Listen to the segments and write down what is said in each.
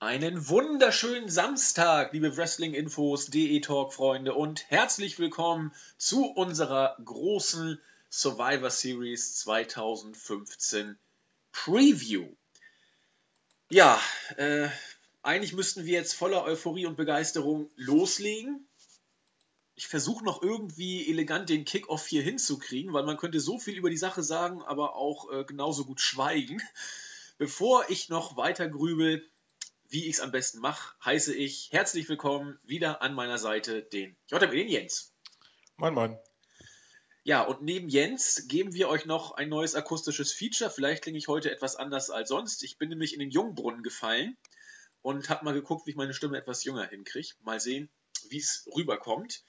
Einen wunderschönen Samstag, liebe Wrestling-Infos, DE-Talk-Freunde und herzlich willkommen zu unserer großen Survivor Series 2015 Preview. Ja, äh, eigentlich müssten wir jetzt voller Euphorie und Begeisterung loslegen. Ich versuche noch irgendwie elegant den Kickoff hier hinzukriegen, weil man könnte so viel über die Sache sagen, aber auch äh, genauso gut schweigen. Bevor ich noch weiter grübel, wie ich es am besten mache, heiße ich herzlich willkommen wieder an meiner Seite den JME, den Jens. Moin, moin. Ja, und neben Jens geben wir euch noch ein neues akustisches Feature. Vielleicht klinge ich heute etwas anders als sonst. Ich bin nämlich in den Jungbrunnen gefallen und habe mal geguckt, wie ich meine Stimme etwas jünger hinkriege. Mal sehen, wie es rüberkommt.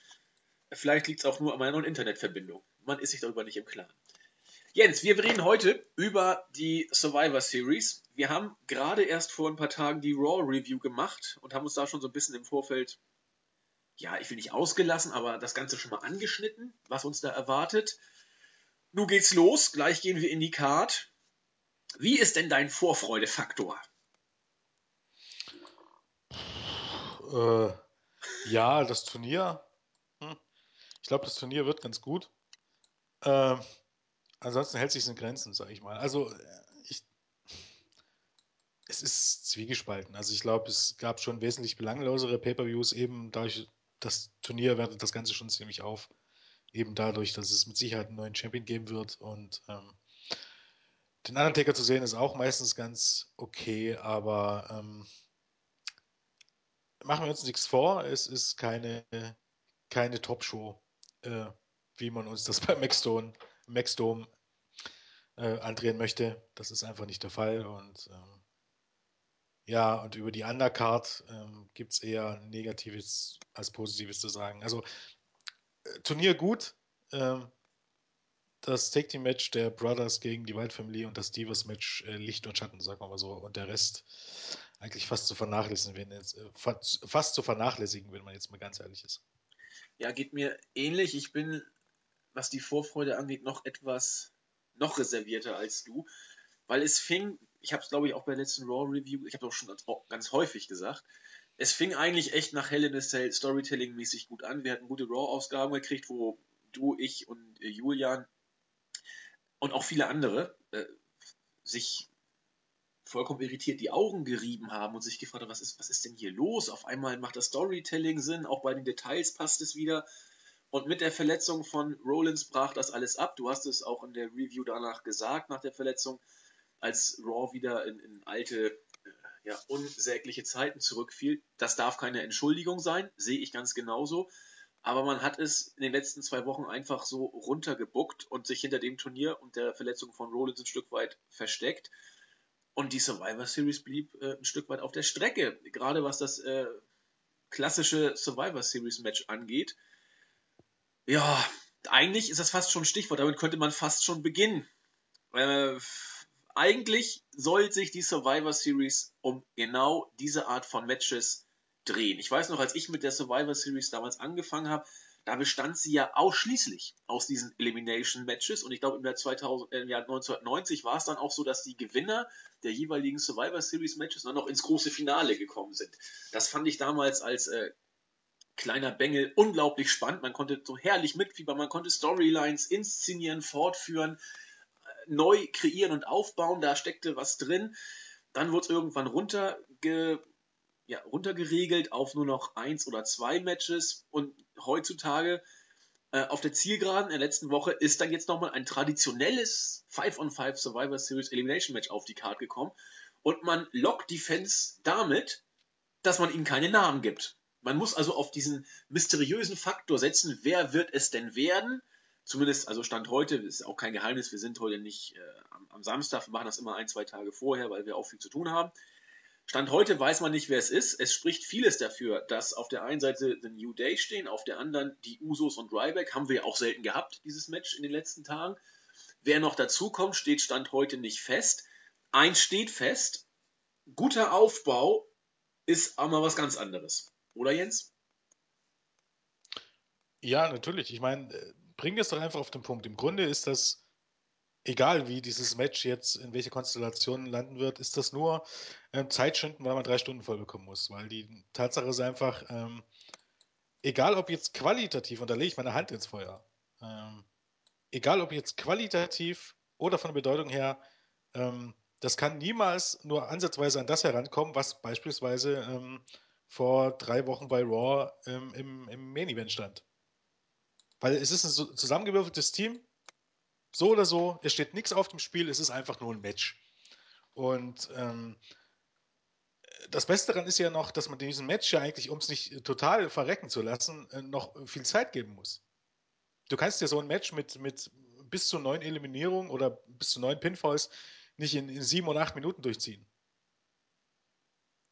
Vielleicht liegt es auch nur an meiner neuen Internetverbindung. Man ist sich darüber nicht im Klaren. Jens, wir reden heute über die Survivor Series. Wir haben gerade erst vor ein paar Tagen die Raw Review gemacht und haben uns da schon so ein bisschen im Vorfeld, ja, ich will nicht ausgelassen, aber das Ganze schon mal angeschnitten, was uns da erwartet. Nun geht's los, gleich gehen wir in die Card. Wie ist denn dein Vorfreudefaktor? Äh, ja, das Turnier. Hm. Ich glaube, das Turnier wird ganz gut. Ähm, ansonsten hält sich in Grenzen, sage ich mal. Also, äh, ich, es ist zwiegespalten. Also, ich glaube, es gab schon wesentlich belanglosere Pay-Per-Views, eben dadurch, das Turnier wertet das Ganze schon ziemlich auf. Eben dadurch, dass es mit Sicherheit einen neuen Champion geben wird und ähm, den Undertaker zu sehen ist auch meistens ganz okay, aber ähm, machen wir uns nichts vor, es ist keine, keine Top-Show, äh, wie man uns das bei Maxstone, Maxdome äh, andrehen möchte. Das ist einfach nicht der Fall. Und ähm, ja, und über die Undercard ähm, gibt es eher Negatives als Positives zu sagen. Also äh, Turnier gut. Ähm, das Take Team Match der Brothers gegen die Wild Family und das Divas Match äh, Licht und Schatten, sagen wir mal so. Und der Rest eigentlich fast zu vernachlässigen, wenn jetzt, äh, fast zu vernachlässigen, wenn man jetzt mal ganz ehrlich ist. Ja, geht mir ähnlich. Ich bin, was die Vorfreude angeht, noch etwas noch reservierter als du, weil es fing, ich habe es glaube ich auch bei der letzten Raw Review, ich habe auch schon ganz, ganz, häufig gesagt, es fing eigentlich echt nach Hell in a Cell Storytelling-mäßig gut an. Wir hatten gute Raw-Ausgaben gekriegt, wo du, ich und äh, Julian und auch viele andere äh, sich vollkommen irritiert die Augen gerieben haben und sich gefragt haben, was ist, was ist denn hier los? Auf einmal macht das Storytelling Sinn, auch bei den Details passt es wieder. Und mit der Verletzung von Rollins brach das alles ab. Du hast es auch in der Review danach gesagt, nach der Verletzung, als Raw wieder in, in alte, äh, ja, unsägliche Zeiten zurückfiel. Das darf keine Entschuldigung sein, sehe ich ganz genauso. Aber man hat es in den letzten zwei Wochen einfach so runtergebuckt und sich hinter dem Turnier und der Verletzung von Rollins ein Stück weit versteckt. Und die Survivor Series blieb äh, ein Stück weit auf der Strecke, gerade was das äh, klassische Survivor Series Match angeht. Ja, eigentlich ist das fast schon ein Stichwort, damit könnte man fast schon beginnen. Äh, eigentlich soll sich die Survivor Series um genau diese Art von Matches drehen. Ich weiß noch, als ich mit der Survivor Series damals angefangen habe, da bestand sie ja ausschließlich aus diesen Elimination Matches und ich glaube im Jahr, 2000, äh, im Jahr 1990 war es dann auch so, dass die Gewinner der jeweiligen Survivor Series Matches dann noch ins große Finale gekommen sind. Das fand ich damals als äh, kleiner Bengel unglaublich spannend. Man konnte so herrlich mitfiebern, man konnte Storylines inszenieren, fortführen, äh, neu kreieren und aufbauen. Da steckte was drin. Dann wurde es irgendwann runterge ja, runtergeregelt auf nur noch eins oder zwei Matches und heutzutage äh, auf der Zielgeraden in der letzten Woche ist dann jetzt nochmal ein traditionelles 5-on-5 Survivor Series Elimination Match auf die Karte gekommen und man lockt die Fans damit, dass man ihnen keine Namen gibt. Man muss also auf diesen mysteriösen Faktor setzen, wer wird es denn werden? Zumindest, also Stand heute, ist auch kein Geheimnis, wir sind heute nicht äh, am, am Samstag, wir machen das immer ein, zwei Tage vorher, weil wir auch viel zu tun haben. Stand heute weiß man nicht, wer es ist. Es spricht vieles dafür, dass auf der einen Seite The New Day stehen, auf der anderen die Usos und Ryback. Haben wir ja auch selten gehabt, dieses Match in den letzten Tagen. Wer noch dazukommt, steht Stand heute nicht fest. Eins steht fest, guter Aufbau ist aber was ganz anderes. Oder Jens? Ja, natürlich. Ich meine, äh, bring es doch einfach auf den Punkt. Im Grunde ist das egal wie dieses Match jetzt in welche Konstellation landen wird, ist das nur ähm, Zeitschinden, weil man drei Stunden voll bekommen muss. Weil die Tatsache ist einfach, ähm, egal ob jetzt qualitativ, und da lege ich meine Hand ins Feuer, ähm, egal ob jetzt qualitativ oder von der Bedeutung her, ähm, das kann niemals nur ansatzweise an das herankommen, was beispielsweise ähm, vor drei Wochen bei Raw ähm, im, im Main Event stand. Weil es ist ein zusammengewürfeltes Team, so oder so, es steht nichts auf dem Spiel, es ist einfach nur ein Match. Und ähm, das Beste daran ist ja noch, dass man diesem Match ja eigentlich, um es nicht total verrecken zu lassen, äh, noch viel Zeit geben muss. Du kannst dir so ein Match mit, mit bis zu neun Eliminierungen oder bis zu neun Pinfalls nicht in, in sieben oder acht Minuten durchziehen.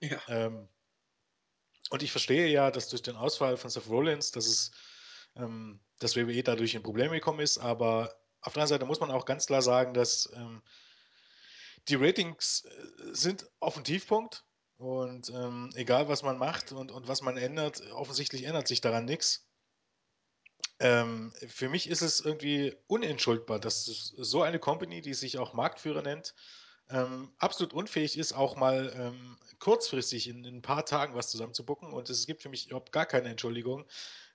Ja. Ähm, und ich verstehe ja, dass durch den Ausfall von Seth Rollins, dass es ähm, dass WWE dadurch in Probleme gekommen ist, aber auf der anderen Seite muss man auch ganz klar sagen, dass ähm, die Ratings äh, sind auf dem Tiefpunkt und ähm, egal was man macht und, und was man ändert, offensichtlich ändert sich daran nichts. Ähm, für mich ist es irgendwie unentschuldbar, dass so eine Company, die sich auch Marktführer nennt, ähm, absolut unfähig ist, auch mal ähm, kurzfristig in, in, ein paar Tagen was zusammenzubucken. Und es gibt für mich überhaupt gar keine Entschuldigung,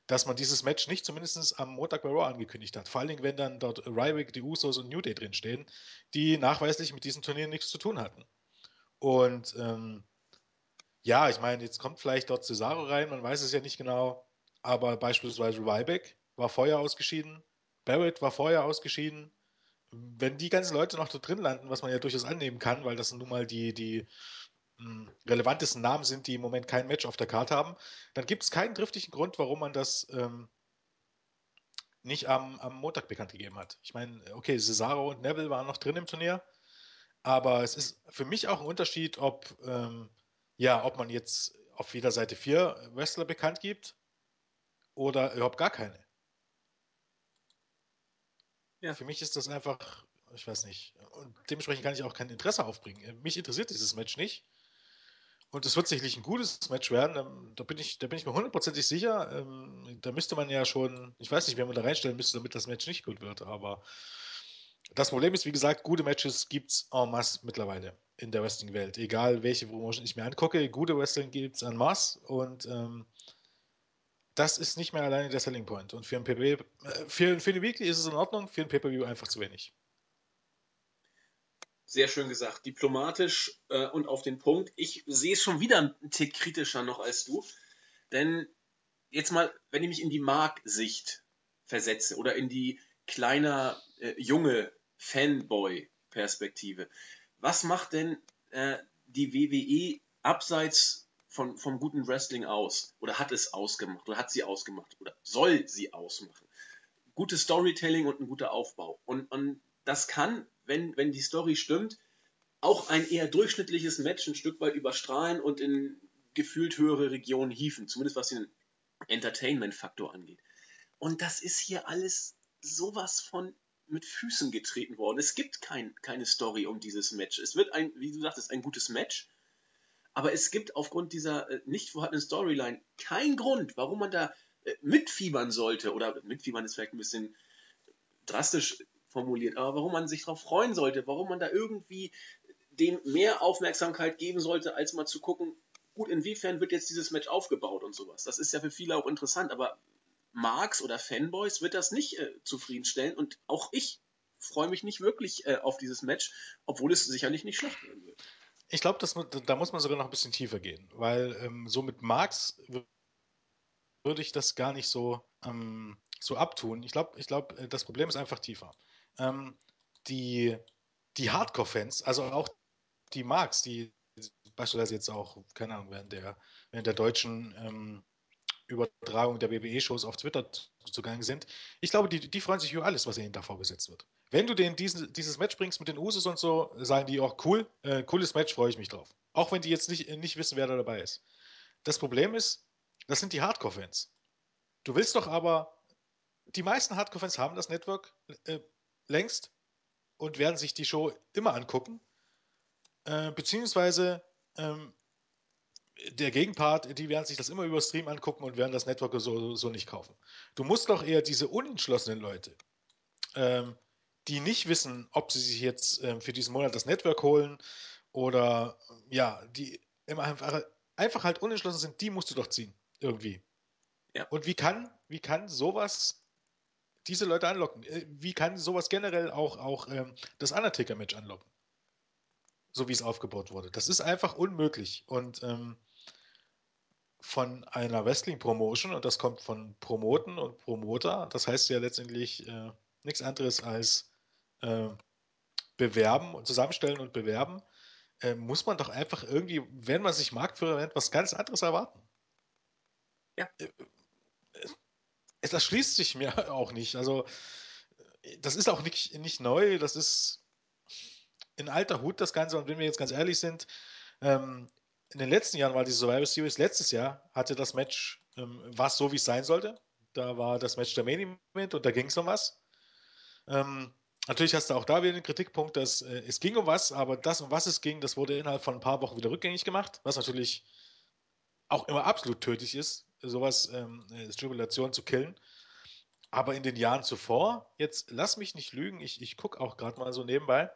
dass man dieses Match nicht zumindest am Montag bei Raw angekündigt hat. Vor allen Dingen, wenn dann dort Ryback, die Usos und New Day drinstehen, die nachweislich mit diesen Turnieren nichts zu tun hatten. Und ähm, ja, ich meine, jetzt kommt vielleicht dort Cesaro rein, man weiß es ja nicht genau, aber beispielsweise Ryback war vorher ausgeschieden, Barrett war vorher ausgeschieden. Wenn die ganzen Leute noch da drin landen, was man ja durchaus annehmen kann, weil das nun mal die, die relevantesten Namen sind, die im Moment kein Match auf der Karte haben, dann gibt es keinen driftigen Grund, warum man das ähm, nicht am, am Montag bekannt gegeben hat. Ich meine, okay, Cesaro und Neville waren noch drin im Turnier, aber es ist für mich auch ein Unterschied, ob, ähm, ja, ob man jetzt auf jeder Seite vier Wrestler bekannt gibt oder überhaupt gar keine. Ja. Für mich ist das einfach, ich weiß nicht, und dementsprechend kann ich auch kein Interesse aufbringen. Mich interessiert dieses Match nicht. Und es wird sicherlich ein gutes Match werden. Ähm, da bin ich, da bin ich mir hundertprozentig sicher. Ähm, da müsste man ja schon, ich weiß nicht, wer man da reinstellen müsste, damit das Match nicht gut wird. Aber das Problem ist, wie gesagt, gute Matches gibt es en masse mittlerweile in der Wrestling-Welt. Egal welche Promotion ich mir angucke, gute Wrestling gibt es en masse. Und ähm, das ist nicht mehr alleine der Selling Point. Und für ein PPV, äh, für, für eine Weekly ist es in Ordnung, für ein Pay-Per-View einfach zu wenig sehr schön gesagt, diplomatisch äh, und auf den Punkt. Ich sehe es schon wieder einen Tick kritischer noch als du. Denn jetzt mal, wenn ich mich in die Mark-Sicht versetze oder in die kleiner, äh, junge Fanboy-Perspektive, was macht denn äh, die WWE abseits von, vom guten Wrestling aus? Oder hat es ausgemacht? Oder hat sie ausgemacht? Oder soll sie ausmachen? Gutes Storytelling und ein guter Aufbau. Und, und das kann wenn, wenn die Story stimmt, auch ein eher durchschnittliches Match ein Stück weit überstrahlen und in gefühlt höhere Regionen hieven, zumindest was den Entertainment-Faktor angeht. Und das ist hier alles sowas von mit Füßen getreten worden. Es gibt kein, keine Story um dieses Match. Es wird ein, wie du sagtest, ein gutes Match. Aber es gibt aufgrund dieser äh, nicht vorhandenen Storyline keinen Grund, warum man da äh, mitfiebern sollte. Oder mitfiebern ist vielleicht ein bisschen drastisch formuliert, aber warum man sich darauf freuen sollte, warum man da irgendwie dem mehr Aufmerksamkeit geben sollte, als mal zu gucken, gut, inwiefern wird jetzt dieses Match aufgebaut und sowas. Das ist ja für viele auch interessant, aber Marks oder Fanboys wird das nicht äh, zufriedenstellen und auch ich freue mich nicht wirklich äh, auf dieses Match, obwohl es sicherlich nicht schlecht werden wird. Ich glaube, da muss man sogar noch ein bisschen tiefer gehen, weil ähm, so mit Marks würde ich das gar nicht so, ähm, so abtun. Ich glaube, ich glaub, äh, das Problem ist einfach tiefer ähm, die, die Hardcore-Fans, also auch die Marks, die beispielsweise jetzt auch, keine Ahnung, während der, während der deutschen ähm, Übertragung der WWE-Shows auf Twitter zugange sind. Ich glaube, die, die freuen sich über alles, was ihnen da vorgesetzt wird. Wenn du denen diesen, dieses Match bringst mit den Usos und so, sagen die auch, cool, äh, cooles Match, freue ich mich drauf. Auch wenn die jetzt nicht, nicht wissen, wer da dabei ist. Das Problem ist, das sind die Hardcore-Fans. Du willst doch aber, die meisten Hardcore-Fans haben das Network äh, längst und werden sich die Show immer angucken. Äh, beziehungsweise ähm, der Gegenpart, die werden sich das immer über Stream angucken und werden das Network so, so nicht kaufen. Du musst doch eher diese unentschlossenen Leute, ähm, die nicht wissen, ob sie sich jetzt ähm, für diesen Monat das Network holen oder ja, die einfach, einfach halt unentschlossen sind, die musst du doch ziehen. Irgendwie. Ja. Und wie kann, wie kann sowas diese Leute anlocken? Äh, Wie kann sowas generell auch, auch ähm, das Undertaker-Match anlocken? So wie es aufgebaut wurde. Das ist einfach unmöglich. Und ähm, von einer Wrestling-Promotion, und das kommt von Promoten und Promoter, das heißt ja letztendlich äh, nichts anderes als äh, bewerben und zusammenstellen und bewerben, äh, muss man doch einfach irgendwie, wenn man sich Marktführer nennt, was ganz anderes erwarten. Ja. Äh, äh, das schließt sich mir auch nicht. Also, äh, das ist auch nicht, nicht neu, das ist in alter Hut das Ganze. Und wenn wir jetzt ganz ehrlich sind, ähm, in den letzten Jahren war die Survivor Series, letztes Jahr hatte das Match, ähm, war es so, wie es sein sollte. Da war das Match der Main Event und da ging es um was. Ähm, natürlich hast du auch da wieder den Kritikpunkt, dass äh, es ging um was, aber das, um was es ging, das wurde innerhalb von ein paar Wochen wieder rückgängig gemacht, was natürlich auch immer absolut tödlich ist, sowas, ähm, Stimulation zu killen. Aber in den Jahren zuvor, jetzt lass mich nicht lügen, ich, ich gucke auch gerade mal so nebenbei,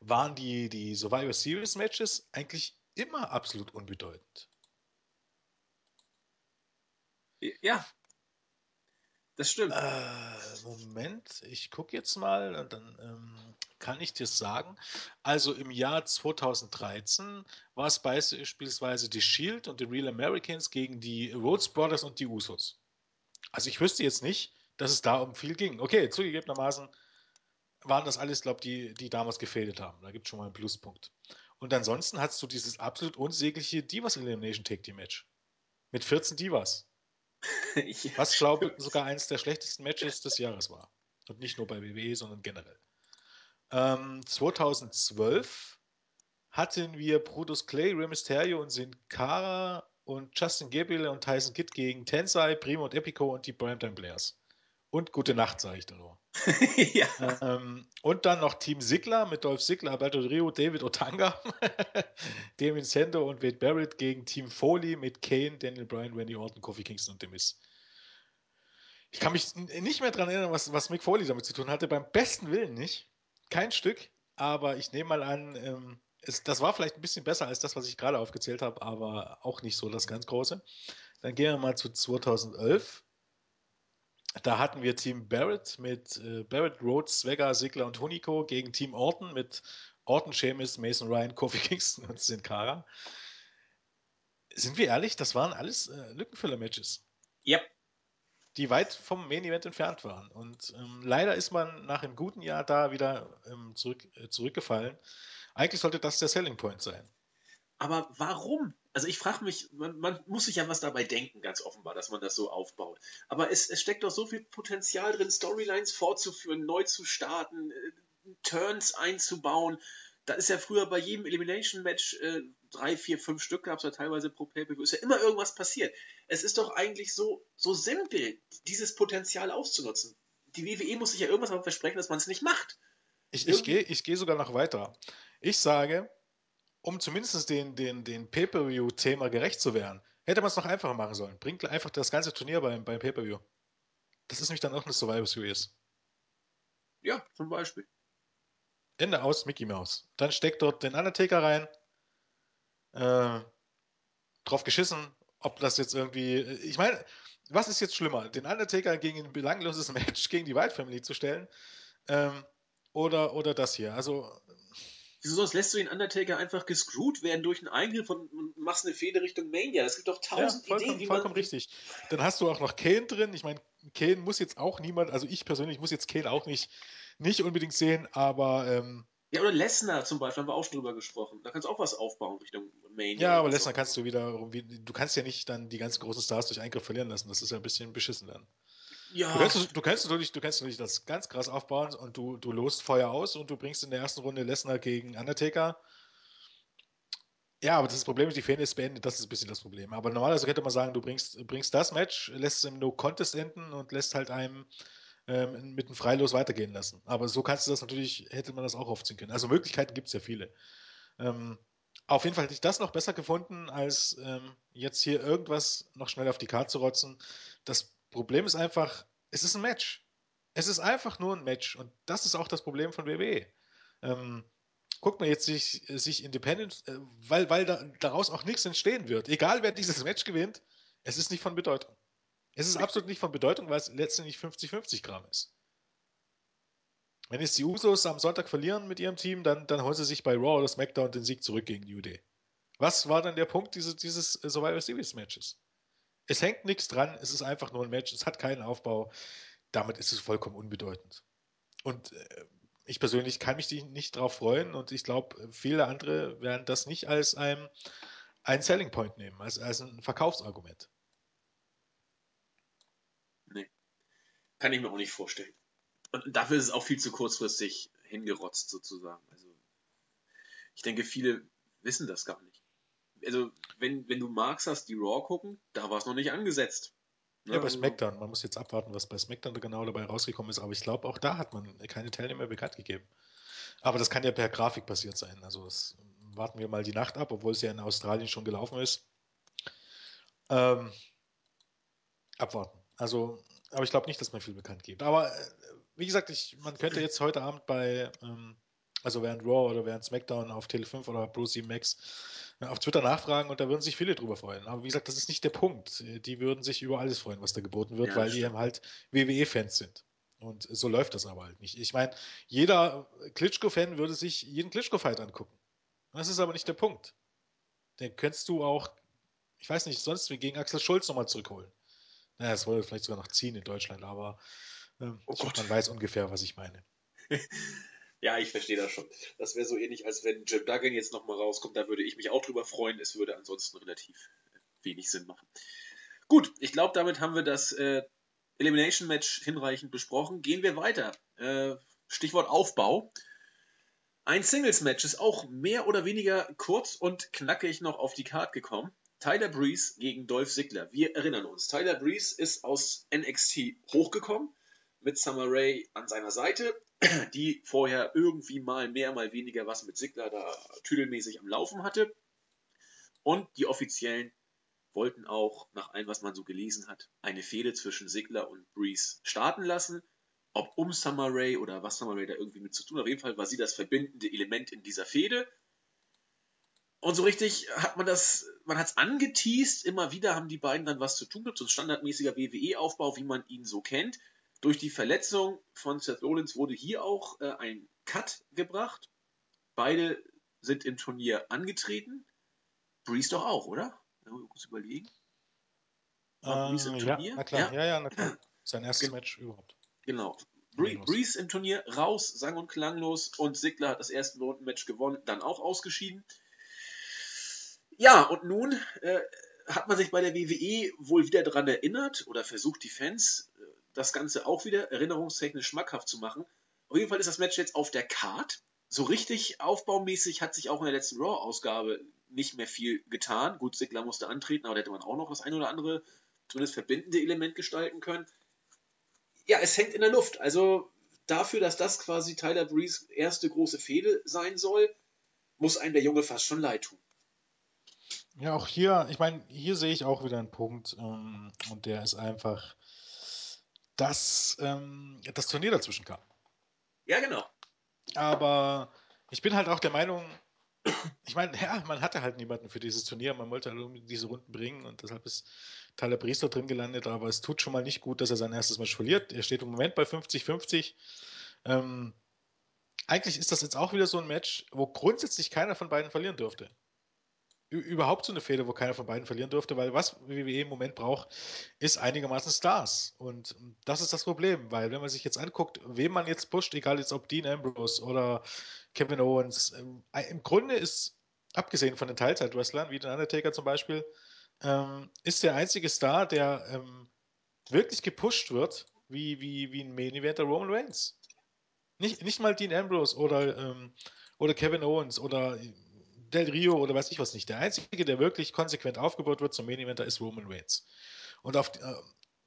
waren die, die Survivor Series Matches eigentlich immer absolut unbedeutend. Ja. Das stimmt. Äh, Moment, ich gucke jetzt mal dann ähm, kann ich dir sagen. Also im Jahr 2013 war es beispielsweise die Shield und die Real Americans gegen die Rhodes Brothers und die Usos. Also ich wüsste jetzt nicht, dass es da um viel ging. Okay, zugegebenermaßen waren das alles, glaube ich, die, die damals gefädelt haben. Da gibt es schon mal einen Pluspunkt. Und ansonsten hast du dieses absolut unsägliche Divas Elimination Take Team Match. Mit 14 Divas. ja, Was, glaube ich, sogar eines der schlechtesten Matches des Jahres war. Und nicht nur bei WWE, sondern generell. Ähm, 2012 hatten wir Brutus Clay, Rey Mysterio und Sin Cara und Justin Gabriel und Tyson Kidd gegen Tensai, Primo und Epico und die Primetime Players. Und gute Nacht, sage ich da nur. ja. Ähm, und dann noch Team Sigler mit Dolph Sigler, Alberto Rio, David Otanga, Damien Sando und Wade Barrett gegen Team Foley mit Kane, Daniel Bryan, Randy Orton, Kofi Kingston und Demis. Ich kann mich nicht mehr daran erinnern, was, was Mick Foley damit zu tun hatte. Beim besten Willen nicht. Kein Stück. Aber ich nehme mal an, ähm, es, das war vielleicht ein bisschen besser als das, was ich gerade aufgezählt habe, aber auch nicht so das ganz Große. Dann gehen wir mal zu 2011. Da hatten wir Team Barrett mit äh, Barrett, Rhodes, Swagger, Sigler und Hunico gegen Team Orton mit Orton, Sheamus, Mason Ryan, Kofi Kingston und Sin Cara. Sind wir ehrlich, das waren alles äh, Lückenfüller-Matches. Yep. Die weit vom Main Event entfernt waren. Und ähm, leider ist man nach einem guten Jahr da wieder ähm, zurück, äh, zurückgefallen. Eigentlich sollte das der Selling Point sein. Aber warum? Also ich frage mich, man, man, muss sich ja was dabei denken, ganz offenbar, dass man das so aufbaut. Aber es, es steckt doch so viel Potenzial drin, Storylines fortzuführen, neu zu starten, äh, Turns einzubauen. Da ist ja früher bei jedem Elimination-Match äh, drei, vier, fünf Stück gab es ja teilweise pro Pay-Per-View. Ist ja immer irgendwas passiert. Es ist doch eigentlich so, so simpel, dieses Potenzial auszunutzen. Die WWE muss sich ja irgendwas davon versprechen, dass man es nicht macht. Ich, ich gehe ich geh sogar noch weiter. Ich sage, um zumindest den, den, den Pay-Per-View-Thema gerecht zu werden, hätte man es noch einfacher machen sollen. Bringt einfach das ganze Turnier beim, beim Pay-Per-View. Das ist nämlich dann auch eine Survivor Series. Ja, zum Beispiel. Ende aus Mickey Mouse. Dann steckt dort den Undertaker rein. Äh, drauf geschissen, ob das jetzt irgendwie. Ich meine, was ist jetzt schlimmer? Den Undertaker gegen ein belangloses Match gegen die White Family zu stellen? Ähm, oder, oder das hier? Also. Wieso sonst lässt du den Undertaker einfach gescrewt werden durch einen Eingriff und, und machst eine Fehde Richtung Mania? Das gibt doch tausend ja, vollkommen, Ideen, wie vollkommen man. richtig. Dann hast du auch noch Kane drin. Ich meine, Kane muss jetzt auch niemand, also ich persönlich muss jetzt Kane auch nicht, nicht unbedingt sehen, aber. Ähm, ja, oder Lesnar zum Beispiel, haben wir auch schon drüber gesprochen. Da kannst du auch was aufbauen Richtung Mania. Ja, aber Lesnar kannst du wieder, du kannst ja nicht dann die ganzen großen Stars durch Eingriff verlieren lassen. Das ist ja ein bisschen beschissen dann. Ja. Du kannst, du kannst natürlich, du kannst natürlich das ganz krass aufbauen und du, du lost Feuer aus und du bringst in der ersten Runde Lesnar gegen Undertaker. Ja, aber das Problem ist, die Fan ist beendet, das ist ein bisschen das Problem. Aber normalerweise könnte man sagen, du bringst, bringst das Match, lässt es im No-Contest enden und lässt halt einem ähm, mit einem Freilos weitergehen lassen. Aber so kannst du das natürlich, hätte man das auch aufziehen können. Also Möglichkeiten gibt es ja viele. Ähm, auf jeden Fall hätte ich das noch besser gefunden, als ähm, jetzt hier irgendwas noch schnell auf die Karte zu rotzen. Das Problem ist einfach, es ist ein Match. Es ist einfach nur ein Match und das ist auch das Problem von WWE. Ähm, guckt man jetzt sich, sich Independent, äh, weil, weil da, daraus auch nichts entstehen wird. Egal wer dieses Match gewinnt, es ist nicht von Bedeutung. Es ist absolut nicht von Bedeutung, weil es letztendlich 50-50 Gramm ist. Wenn jetzt die Usos am Sonntag verlieren mit ihrem Team, dann, dann holen sie sich bei Raw oder SmackDown den Sieg zurück gegen New Day. Was war dann der Punkt dieses, dieses Survivor Series Matches? Es hängt nichts dran, es ist einfach nur ein Match, es hat keinen Aufbau. Damit ist es vollkommen unbedeutend. Und äh, ich persönlich kann mich nicht darauf freuen und ich glaube, viele andere werden das nicht als ein, ein Selling Point nehmen, als, als ein Verkaufsargument. Nee. Kann ich mir auch nicht vorstellen. Und dafür ist es auch viel zu kurzfristig hingerotzt, sozusagen. Also, ich denke, viele wissen das gar nicht. Also, wenn, wenn du magst, hast die Raw gucken, da war es noch nicht angesetzt. Ja, bei also SmackDown. Man muss jetzt abwarten, was bei SmackDown genau dabei rausgekommen ist. Aber ich glaube, auch da hat man keine Teilnehmer bekannt gegeben. Aber das kann ja per Grafik passiert sein. Also das warten wir mal die Nacht ab, obwohl es ja in Australien schon gelaufen ist. Ähm, abwarten. Also, aber ich glaube nicht, dass man viel bekannt gibt. Aber äh, wie gesagt, ich, man könnte jetzt heute Abend bei, ähm, also während Raw oder während SmackDown auf Tele5 oder Bruce Max äh, auf Twitter nachfragen und da würden sich viele drüber freuen. Aber wie gesagt, das ist nicht der Punkt. Die würden sich über alles freuen, was da geboten wird, ja, weil die eben halt WWE-Fans sind. Und so läuft das aber halt nicht. Ich meine, jeder Klitschko-Fan würde sich jeden Klitschko-Fight angucken. Das ist aber nicht der Punkt. Den könntest du auch, ich weiß nicht, sonst wie gegen Axel Schulz nochmal zurückholen. Naja, das wollte vielleicht sogar noch ziehen in Deutschland, aber ähm, oh man weiß ungefähr, was ich meine. ja, ich verstehe das schon. Das wäre so ähnlich, als wenn Jim Duggan jetzt nochmal rauskommt, da würde ich mich auch drüber freuen. Es würde ansonsten relativ wenig Sinn machen. Gut, ich glaube, damit haben wir das äh, Elimination Match hinreichend besprochen. Gehen wir weiter. Äh, Stichwort Aufbau. Ein Singles Match ist auch mehr oder weniger kurz und knackig noch auf die Card gekommen. Tyler Breeze gegen Dolph Ziggler. Wir erinnern uns. Tyler Breeze ist aus NXT hochgekommen mit Summer Rae an seiner Seite, die vorher irgendwie mal mehr, mal weniger was mit Ziggler da tüdelmäßig am Laufen hatte. Und die Offiziellen wollten auch, nach allem, was man so gelesen hat, eine Fehde zwischen Sigler und Breeze starten lassen. Ob um Summer Rae oder was Summer Rae da irgendwie mit zu tun. Auf jeden Fall war sie das verbindende Element in dieser Fehde. Und so richtig hat man das, man hat es angeteased, immer wieder haben die beiden dann was zu tun gehabt, so ein standardmäßiger WWE-Aufbau, wie man ihn so kennt. Durch die Verletzung von Seth Rollins wurde hier auch äh, ein Cut gebracht. Beide sind im Turnier angetreten. Breeze doch auch, oder? Mal kurz überlegen. War äh, Breeze im Turnier? Ja, na klar. Ja, ja, ja na klar. Sein erstes Gen Match überhaupt. Genau. Bree Breeze im Turnier raus, sang- und klanglos und Sigler hat das erste Rundenmatch gewonnen, dann auch ausgeschieden. Ja, und nun äh, hat man sich bei der WWE wohl wieder daran erinnert oder versucht, die Fans das Ganze auch wieder erinnerungstechnisch schmackhaft zu machen. Auf jeden Fall ist das Match jetzt auf der Card. So richtig aufbaumäßig hat sich auch in der letzten Raw-Ausgabe nicht mehr viel getan. Gut, Sigler musste antreten, aber da hätte man auch noch das ein oder andere, zumindest verbindende Element gestalten können. Ja, es hängt in der Luft. Also dafür, dass das quasi Tyler Breeze erste große Fehde sein soll, muss einem der Junge fast schon leid tun. Ja, auch hier, ich meine, hier sehe ich auch wieder einen Punkt ähm, und der ist einfach, dass ähm, das Turnier dazwischen kam. Ja, genau. Aber ich bin halt auch der Meinung, ich meine, ja, man hatte halt niemanden für dieses Turnier, man wollte halt diese Runden bringen und deshalb ist Tyler Priester drin gelandet, aber es tut schon mal nicht gut, dass er sein erstes Match verliert. Er steht im Moment bei 50-50. Ähm, eigentlich ist das jetzt auch wieder so ein Match, wo grundsätzlich keiner von beiden verlieren dürfte überhaupt so eine Fehde, wo keiner von beiden verlieren dürfte, weil was WWE im Moment braucht, ist einigermaßen Stars. Und das ist das Problem, weil wenn man sich jetzt anguckt, wem man jetzt pusht, egal jetzt ob Dean Ambrose oder Kevin Owens, äh, im Grunde ist, abgesehen von den Teilzeit-Wrestlern, wie den Undertaker zum Beispiel, ähm, ist der einzige Star, der ähm, wirklich gepusht wird, wie, wie, wie ein Main Event der Roman Reigns. Nicht, nicht mal Dean Ambrose oder, ähm, oder Kevin Owens oder Del Rio oder weiß ich was nicht. Der Einzige, der wirklich konsequent aufgebaut wird zum Main Eventer, ist Roman Reigns. Und auf, äh,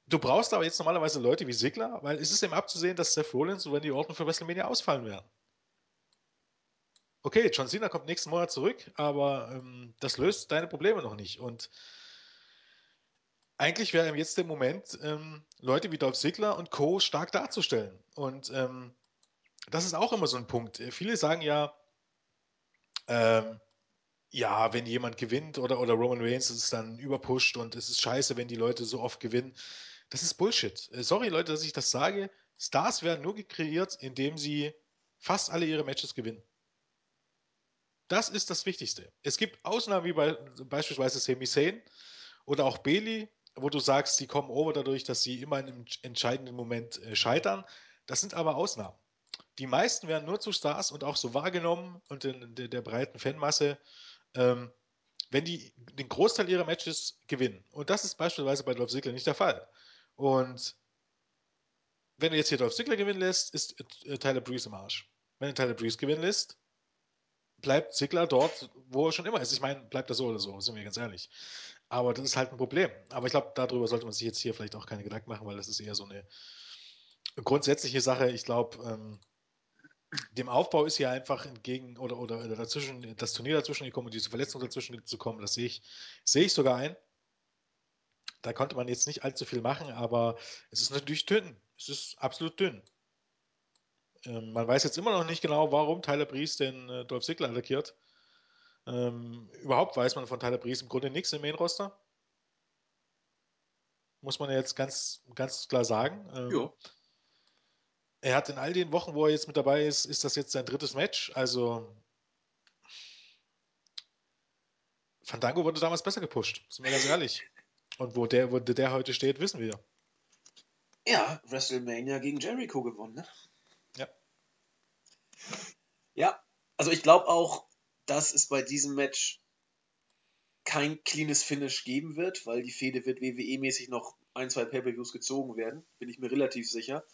du brauchst aber jetzt normalerweise Leute wie Sigler, weil es ist eben abzusehen, dass Seth Rollins und Randy Orton für WrestleMania ausfallen werden. Okay, John Cena kommt nächsten Monat zurück, aber ähm, das löst deine Probleme noch nicht. Und eigentlich wäre jetzt der Moment, ähm, Leute wie Dolph Ziggler und Co. stark darzustellen. Und ähm, das ist auch immer so ein Punkt. Viele sagen ja, ähm, ja, wenn jemand gewinnt oder, oder Roman Reigns ist dann überpusht und es ist scheiße, wenn die Leute so oft gewinnen. Das ist Bullshit. Äh, sorry, Leute, dass ich das sage. Stars werden nur kreiert, indem sie fast alle ihre Matches gewinnen. Das ist das Wichtigste. Es gibt Ausnahmen wie bei, beispielsweise Sami Zayn oder auch Bailey, wo du sagst, sie kommen over dadurch, dass sie immer einem entscheidenden Moment äh, scheitern. Das sind aber Ausnahmen. Die meisten werden nur zu Stars und auch so wahrgenommen und in der, der breiten Fanmasse, ähm, wenn die den Großteil ihrer Matches gewinnen. Und das ist beispielsweise bei Dolph Ziggler nicht der Fall. Und wenn du jetzt hier Dolph Ziggler gewinnen lässt, ist äh, Tyler Breeze im Arsch. Wenn du Tyler Breeze gewinnen lässt, bleibt Ziggler dort, wo er schon immer ist. Ich meine, bleibt er so oder so, sind wir ganz ehrlich. Aber das ist halt ein Problem. Aber ich glaube, darüber sollte man sich jetzt hier vielleicht auch keine Gedanken machen, weil das ist eher so eine grundsätzliche Sache. Ich glaube, ähm, dem Aufbau ist hier einfach entgegen oder, oder, dazwischen, das Turnier dazwischen gekommen und diese Verletzung dazwischen zu kommen, das sehe ich, sehe ich sogar ein. Da konnte man jetzt nicht allzu viel machen, aber es ist natürlich dünn. Es ist absolut dünn. Ähm, man weiß jetzt immer noch nicht genau, warum Tyler Breeze den äh, Dolph Ziggler attackiert. Ähm, überhaupt weiß man von Tyler Breeze im Grunde nichts im Main-Roster. Muss man jetzt ganz, ganz klar sagen. Ähm, er hat in all den Wochen, wo er jetzt mit dabei ist, ist das jetzt sein drittes Match. Also Fandango wurde damals besser gepusht, sind wir ganz ehrlich. Und wo der, wo der heute steht, wissen wir. Ja, WrestleMania gegen Jericho gewonnen, ne? Ja. Ja, also ich glaube auch, dass es bei diesem Match kein cleanes Finish geben wird, weil die Fehde wird WWE-mäßig noch ein, zwei Pay-Per-Views gezogen werden, bin ich mir relativ sicher.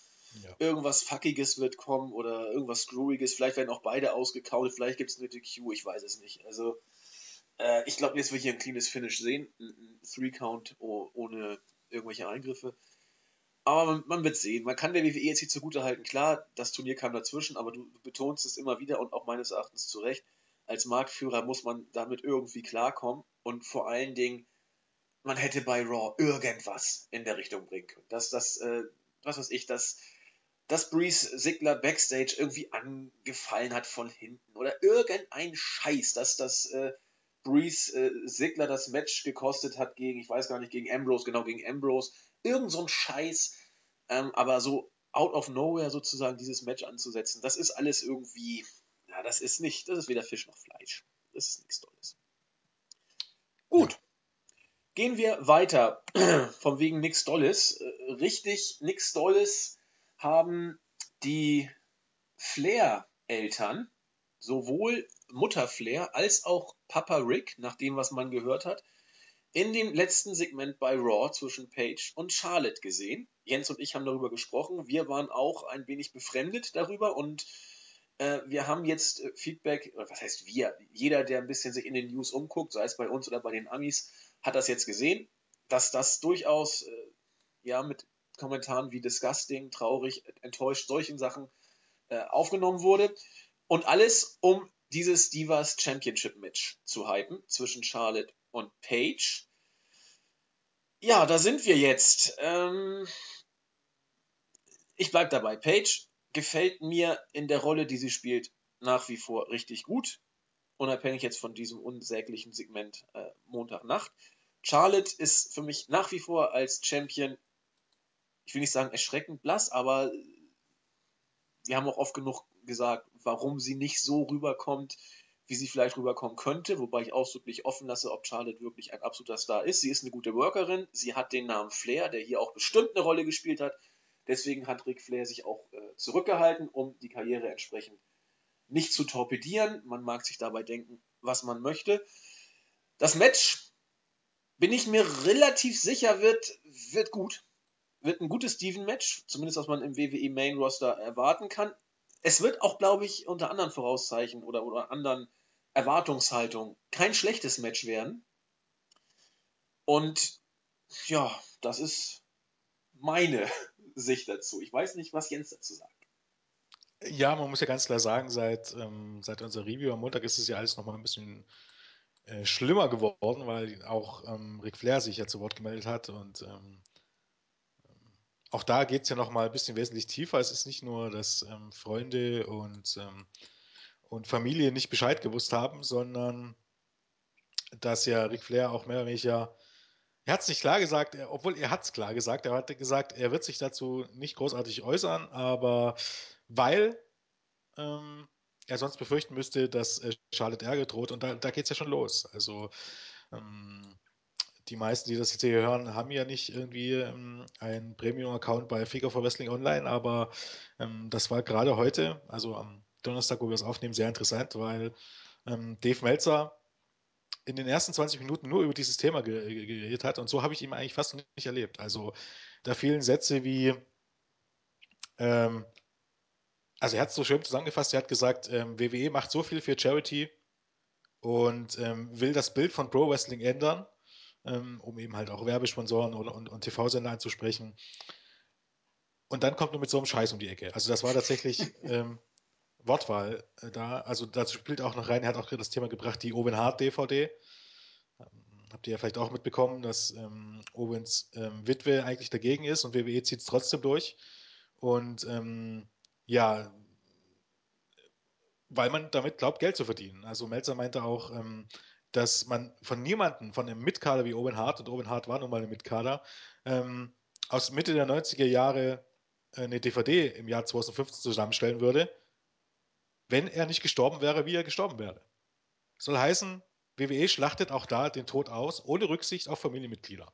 Ja. Irgendwas Fuckiges wird kommen oder irgendwas Screwiges, vielleicht werden auch beide ausgekaut, vielleicht gibt es eine DQ, ich weiß es nicht. Also, äh, ich glaube, jetzt wir hier ein cleanes Finish sehen, ein Three-Count ohne irgendwelche Eingriffe. Aber man, man, wird sehen. Man kann der WWE jetzt hier zugute halten. Klar, das Turnier kam dazwischen, aber du, betonst es immer wieder und auch meines Erachtens zu Recht. Als Marktführer muss man damit irgendwie klarkommen und vor allen Dingen, man hätte bei Raw irgendwas in der Richtung bringen können. Dass das, äh, was weiß ich, dass, dass Breeze Sigler Backstage irgendwie angefallen hat von hinten oder irgendein Scheiß, dass das äh, Breeze äh, Sigler das Match gekostet hat gegen, ich weiß gar nicht, gegen Ambrose, genau gegen Ambrose irgend so ein Scheiß, ähm, aber so out of nowhere sozusagen dieses Match anzusetzen, das ist alles irgendwie, ja, das ist nicht, das ist weder Fisch noch Fleisch. Das ist nichts Tolles. Gut. Ja. Gehen wir weiter. Von wegen nix Dolles. Äh, richtig, nix Dolles haben die Flair-Eltern, sowohl Mutter Flair als auch Papa Rick, nach dem, was man gehört hat, in dem letzten Segment bei Raw zwischen Paige und Charlotte gesehen. Jens und ich haben darüber gesprochen. Wir waren auch ein wenig befremdet darüber und äh, wir haben jetzt äh, Feedback, was heißt wir? Jeder, der ein bisschen sich in den News umguckt, sei es bei uns oder bei den Amis, hat das jetzt gesehen, dass das durchaus äh, ja mit Kommentaren wie disgusting, traurig, enttäuscht, solchen Sachen äh, aufgenommen wurde. Und alles, um dieses Divas Championship Match zu hypen zwischen Charlotte und Paige. Ja, da sind wir jetzt. Ähm, ich bleibe dabei. Paige gefällt mir in der Rolle, die sie spielt, nach wie vor richtig gut. Unabhängig jetzt von diesem unsäglichen Segment äh, Montagnacht. Charlotte ist für mich nach wie vor als Champion, ich will nicht sagen erschreckend blass, aber wir haben auch oft genug gesagt, warum sie nicht so rüberkommt, wie sie vielleicht rüberkommen könnte, wobei ich ausdrücklich offen lasse, ob Charlotte wirklich ein absoluter Star ist. Sie ist eine gute Workerin, sie hat den Namen Flair, der hier auch bestimmt eine Rolle gespielt hat. Deswegen hat Ric Flair sich auch äh, zurückgehalten, um die Karriere entsprechend nicht zu torpedieren. Man mag sich dabei denken, was man möchte. Das Match, bin ich mir relativ sicher, wird, wird gut. Wird ein gutes Steven-Match, zumindest was man im WWE Main Roster erwarten kann. Es wird auch, glaube ich, unter anderen Vorauszeichen oder, oder anderen Erwartungshaltung kein schlechtes Match werden. Und ja, das ist meine Sicht dazu. Ich weiß nicht, was Jens dazu sagt. Ja, man muss ja ganz klar sagen, seit, ähm, seit unserer Review am Montag ist es ja alles nochmal ein bisschen äh, schlimmer geworden, weil auch ähm, Ric Flair sich ja zu Wort gemeldet hat und ähm, auch da geht es ja noch mal ein bisschen wesentlich tiefer. Es ist nicht nur, dass ähm, Freunde und, ähm, und Familie nicht Bescheid gewusst haben, sondern dass ja Ric Flair auch mehr oder weniger, er hat es nicht klar gesagt, er, obwohl er hat es klar gesagt, er hat gesagt, er wird sich dazu nicht großartig äußern, aber weil ähm, er sonst befürchten müsste, dass äh, Charlotte Ärger droht und da, da geht es ja schon los. Also ähm, die meisten, die das jetzt hier hören, haben ja nicht irgendwie ähm, einen Premium-Account bei Figure for Wrestling Online, aber ähm, das war gerade heute, also am Donnerstag, wo wir es aufnehmen, sehr interessant, weil ähm, Dave Meltzer in den ersten 20 Minuten nur über dieses Thema geredet hat und so habe ich ihn eigentlich fast nicht erlebt. Also da fielen Sätze wie, ähm, also er hat es so schön zusammengefasst, er hat gesagt, ähm, WWE macht so viel für Charity und ähm, will das Bild von Pro Wrestling ändern ähm, um eben halt auch Werbesponsoren und, und, und TV-Sender anzusprechen. Und dann kommt nur mit so einem Scheiß um die Ecke. Also das war tatsächlich ähm, Wortwahl äh, da. Also dazu spielt auch noch rein, er hat auch das Thema gebracht, die Owen Hart DVD. Ähm, habt ihr ja vielleicht auch mitbekommen, dass ähm, Owens ähm, Witwe eigentlich dagegen ist und WWE zieht es trotzdem durch. Und ähm, ja, weil man damit glaubt, Geld zu verdienen. Also Melzer meinte auch, ähm, dass man von niemandem, von einem Mitkader wie Owen Hart, und Owen Hart war nun mal ein Mitkader, ähm, aus Mitte der 90er Jahre äh, eine DVD im Jahr 2015 zusammenstellen würde, wenn er nicht gestorben wäre, wie er gestorben wäre. Soll heißen, WWE schlachtet auch da den Tod aus, ohne Rücksicht auf Familienmitglieder.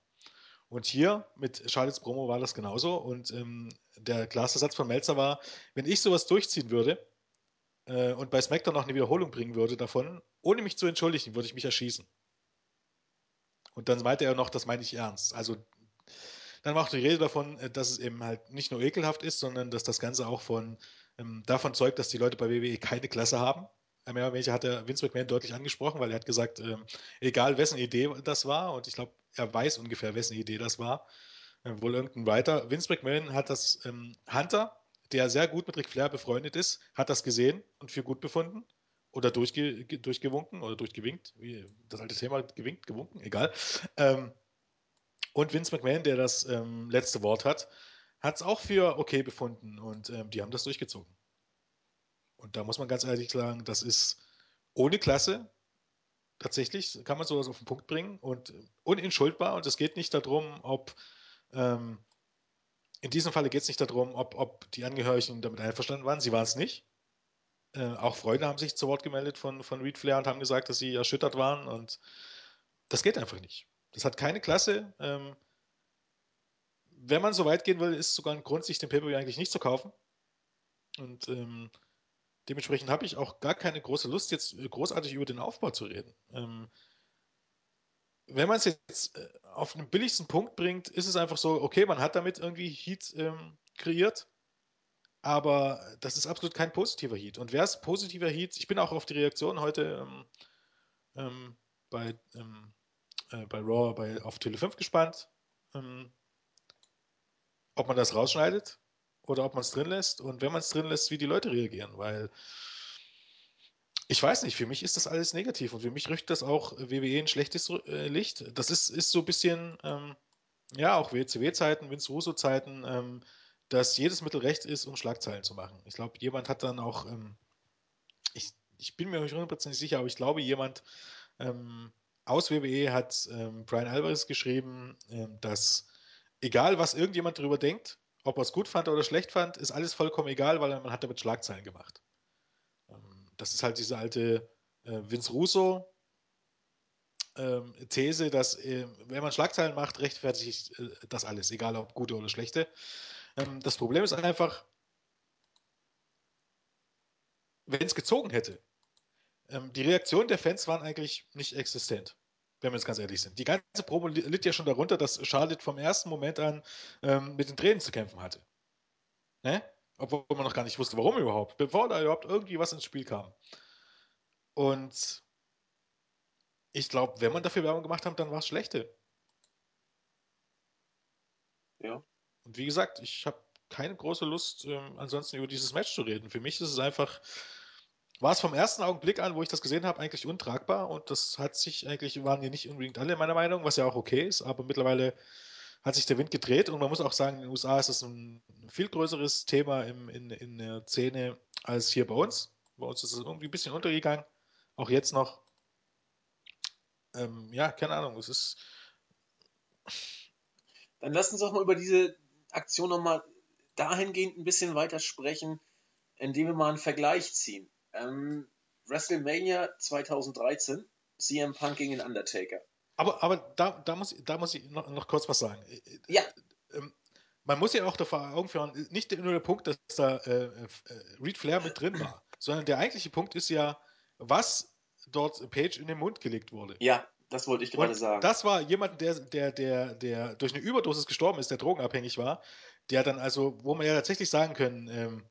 Und hier mit Charlottes Promo war das genauso. Und ähm, der klarste Satz von Melzer war, wenn ich sowas durchziehen würde, äh, und bei SmackDown noch eine Wiederholung bringen würde davon, ohne mich zu entschuldigen, würde ich mich erschießen. Und dann meinte er noch, das meine ich ernst. Also dann war auch die Rede davon, äh, dass es eben halt nicht nur ekelhaft ist, sondern dass das Ganze auch von ähm, davon zeugt, dass die Leute bei WWE keine Klasse haben. Mehr weniger hat er Vince McMahon deutlich angesprochen, weil er hat gesagt, ähm, egal wessen Idee das war, und ich glaube, er weiß ungefähr, wessen Idee das war, äh, wohl irgendein Writer. Vince McMahon hat das ähm, Hunter der sehr gut mit Ric Flair befreundet ist, hat das gesehen und für gut befunden oder durchge durchgewunken oder durchgewinkt, wie das alte Thema, gewinkt, gewunken, egal. Ähm, und Vince McMahon, der das ähm, letzte Wort hat, hat es auch für okay befunden und ähm, die haben das durchgezogen. Und da muss man ganz ehrlich sagen, das ist ohne Klasse, tatsächlich, kann man sowas auf den Punkt bringen und unentschuldbar und es geht nicht darum, ob ähm, in diesem Falle geht es nicht darum, ob, ob die Angehörigen damit einverstanden waren. Sie waren es nicht. Äh, auch Freunde haben sich zu Wort gemeldet von, von Reed Flair und haben gesagt, dass sie erschüttert waren. Und das geht einfach nicht. Das hat keine Klasse. Ähm, wenn man so weit gehen will, ist sogar ein Grund, sich den Pay-Per-View eigentlich nicht zu kaufen. Und ähm, dementsprechend habe ich auch gar keine große Lust, jetzt großartig über den Aufbau zu reden. Ähm, wenn man es jetzt äh, auf den billigsten Punkt bringt, ist es einfach so, okay, man hat damit irgendwie Heat ähm, kreiert, aber das ist absolut kein positiver Heat. Und wer ist positiver Heat? Ich bin auch auf die Reaktion heute ähm, ähm, bei, ähm, äh, bei Raw bei, auf Tele 5 gespannt, ähm, ob man das rausschneidet oder ob man es drin lässt und wenn man es drin lässt, wie die Leute reagieren, weil ich weiß nicht, für mich ist das alles negativ und für mich rückt das auch WWE in schlechtes äh, Licht. Das ist, ist so ein bisschen, ähm, ja, auch WCW-Zeiten, Vince Russo-Zeiten, ähm, dass jedes Mittel recht ist, um Schlagzeilen zu machen. Ich glaube, jemand hat dann auch, ähm, ich, ich bin mir nicht hundertprozentig sicher, aber ich glaube, jemand ähm, aus WWE hat ähm, Brian Alvarez geschrieben, ähm, dass egal, was irgendjemand darüber denkt, ob er es gut fand oder schlecht fand, ist alles vollkommen egal, weil man hat damit Schlagzeilen gemacht das ist halt diese alte äh, Vince Russo ähm, These, dass äh, wenn man Schlagzeilen macht, rechtfertigt äh, das alles, egal ob gute oder schlechte. Ähm, das Problem ist einfach, wenn es gezogen hätte, ähm, die Reaktionen der Fans waren eigentlich nicht existent, wenn wir jetzt ganz ehrlich sind. Die ganze Promo litt ja schon darunter, dass Charlotte vom ersten Moment an ähm, mit den Tränen zu kämpfen hatte. Ne? Obwohl man noch gar nicht wusste, warum überhaupt, bevor da überhaupt irgendwie was ins Spiel kam. Und ich glaube, wenn man dafür Werbung gemacht hat, dann war es schlechte. Ja. Und wie gesagt, ich habe keine große Lust, ähm, ansonsten über dieses Match zu reden. Für mich ist es einfach war es vom ersten Augenblick an, wo ich das gesehen habe, eigentlich untragbar und das hat sich eigentlich, waren hier nicht unbedingt alle meiner Meinung, was ja auch okay ist, aber mittlerweile hat sich der Wind gedreht und man muss auch sagen, in den USA ist das ein viel größeres Thema im, in, in der Szene als hier bei uns. Bei uns ist es irgendwie ein bisschen untergegangen, auch jetzt noch. Ähm, ja, keine Ahnung, es ist. Dann lass uns doch mal über diese Aktion nochmal dahingehend ein bisschen weiter sprechen, indem wir mal einen Vergleich ziehen. Ähm, WrestleMania 2013, CM Punk gegen den Undertaker. Aber, aber da, da, muss, da muss ich noch, noch kurz was sagen. Ja. Ähm, man muss ja auch vor Augen führen, nicht nur der Punkt, dass da äh, äh, Reed Flair mit drin war, sondern der eigentliche Punkt ist ja, was dort Page in den Mund gelegt wurde. Ja, das wollte ich gerade sagen. Das war jemand, der, der, der, der durch eine Überdosis gestorben ist, der drogenabhängig war, der dann also, wo man ja tatsächlich sagen können, ähm,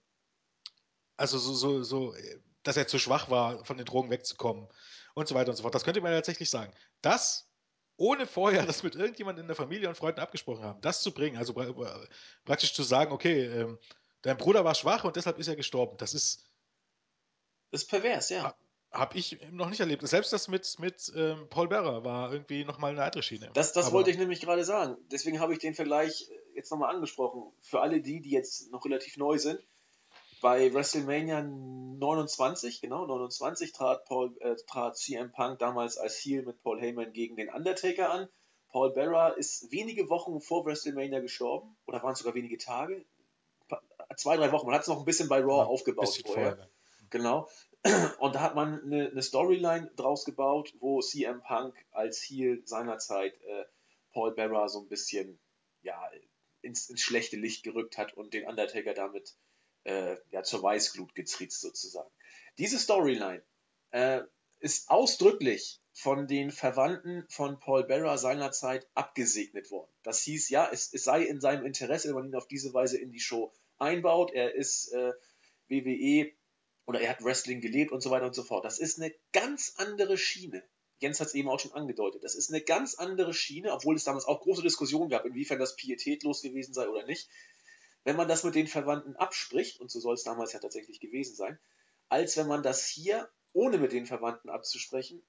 also so, so, so, äh, dass er zu schwach war, von den Drogen wegzukommen und so weiter und so fort. Das könnte man ja tatsächlich sagen. Das, ohne vorher das mit irgendjemandem in der Familie und Freunden abgesprochen haben, das zu bringen, also pra praktisch zu sagen, okay, ähm, dein Bruder war schwach und deshalb ist er gestorben, das ist. Das ist pervers, ja. Habe ich noch nicht erlebt. Selbst das mit, mit ähm, Paul Bearer war irgendwie nochmal eine andere Schiene. Das, das wollte ich nämlich gerade sagen. Deswegen habe ich den Vergleich jetzt nochmal angesprochen. Für alle die, die jetzt noch relativ neu sind. Bei WrestleMania 29, genau, 29 trat, Paul, äh, trat CM Punk damals als Heel mit Paul Heyman gegen den Undertaker an. Paul Bearer ist wenige Wochen vor WrestleMania gestorben. Oder waren es sogar wenige Tage? Zwei, drei Wochen. Man hat es noch ein bisschen bei Raw ja, aufgebaut vorher. vorher. Genau. Und da hat man eine, eine, Storyline draus gebaut, wo CM Punk als Heel seinerzeit äh, Paul Bearer so ein bisschen ja, ins, ins, schlechte Licht gerückt hat und den Undertaker damit äh, ja, zur Weißglut getriezt sozusagen. Diese Storyline äh, ist ausdrücklich von den Verwandten von Paul Bearer seinerzeit abgesegnet worden. Das hieß, ja, es, es, sei in seinem Interesse, wenn man ihn auf diese Weise in die Show einbaut. Er ist äh, WWE oder er hat Wrestling gelebt und so weiter und so fort. Das ist eine ganz andere Schiene. Jens hat es eben auch schon angedeutet. Das ist eine ganz andere Schiene, obwohl es damals auch große Diskussionen gab, inwiefern das pietätlos gewesen sei oder nicht. Wenn man das mit den Verwandten abspricht, und so soll es damals ja tatsächlich gewesen sein, als wenn man das hier, ohne mit den Verwandten abzusprechen,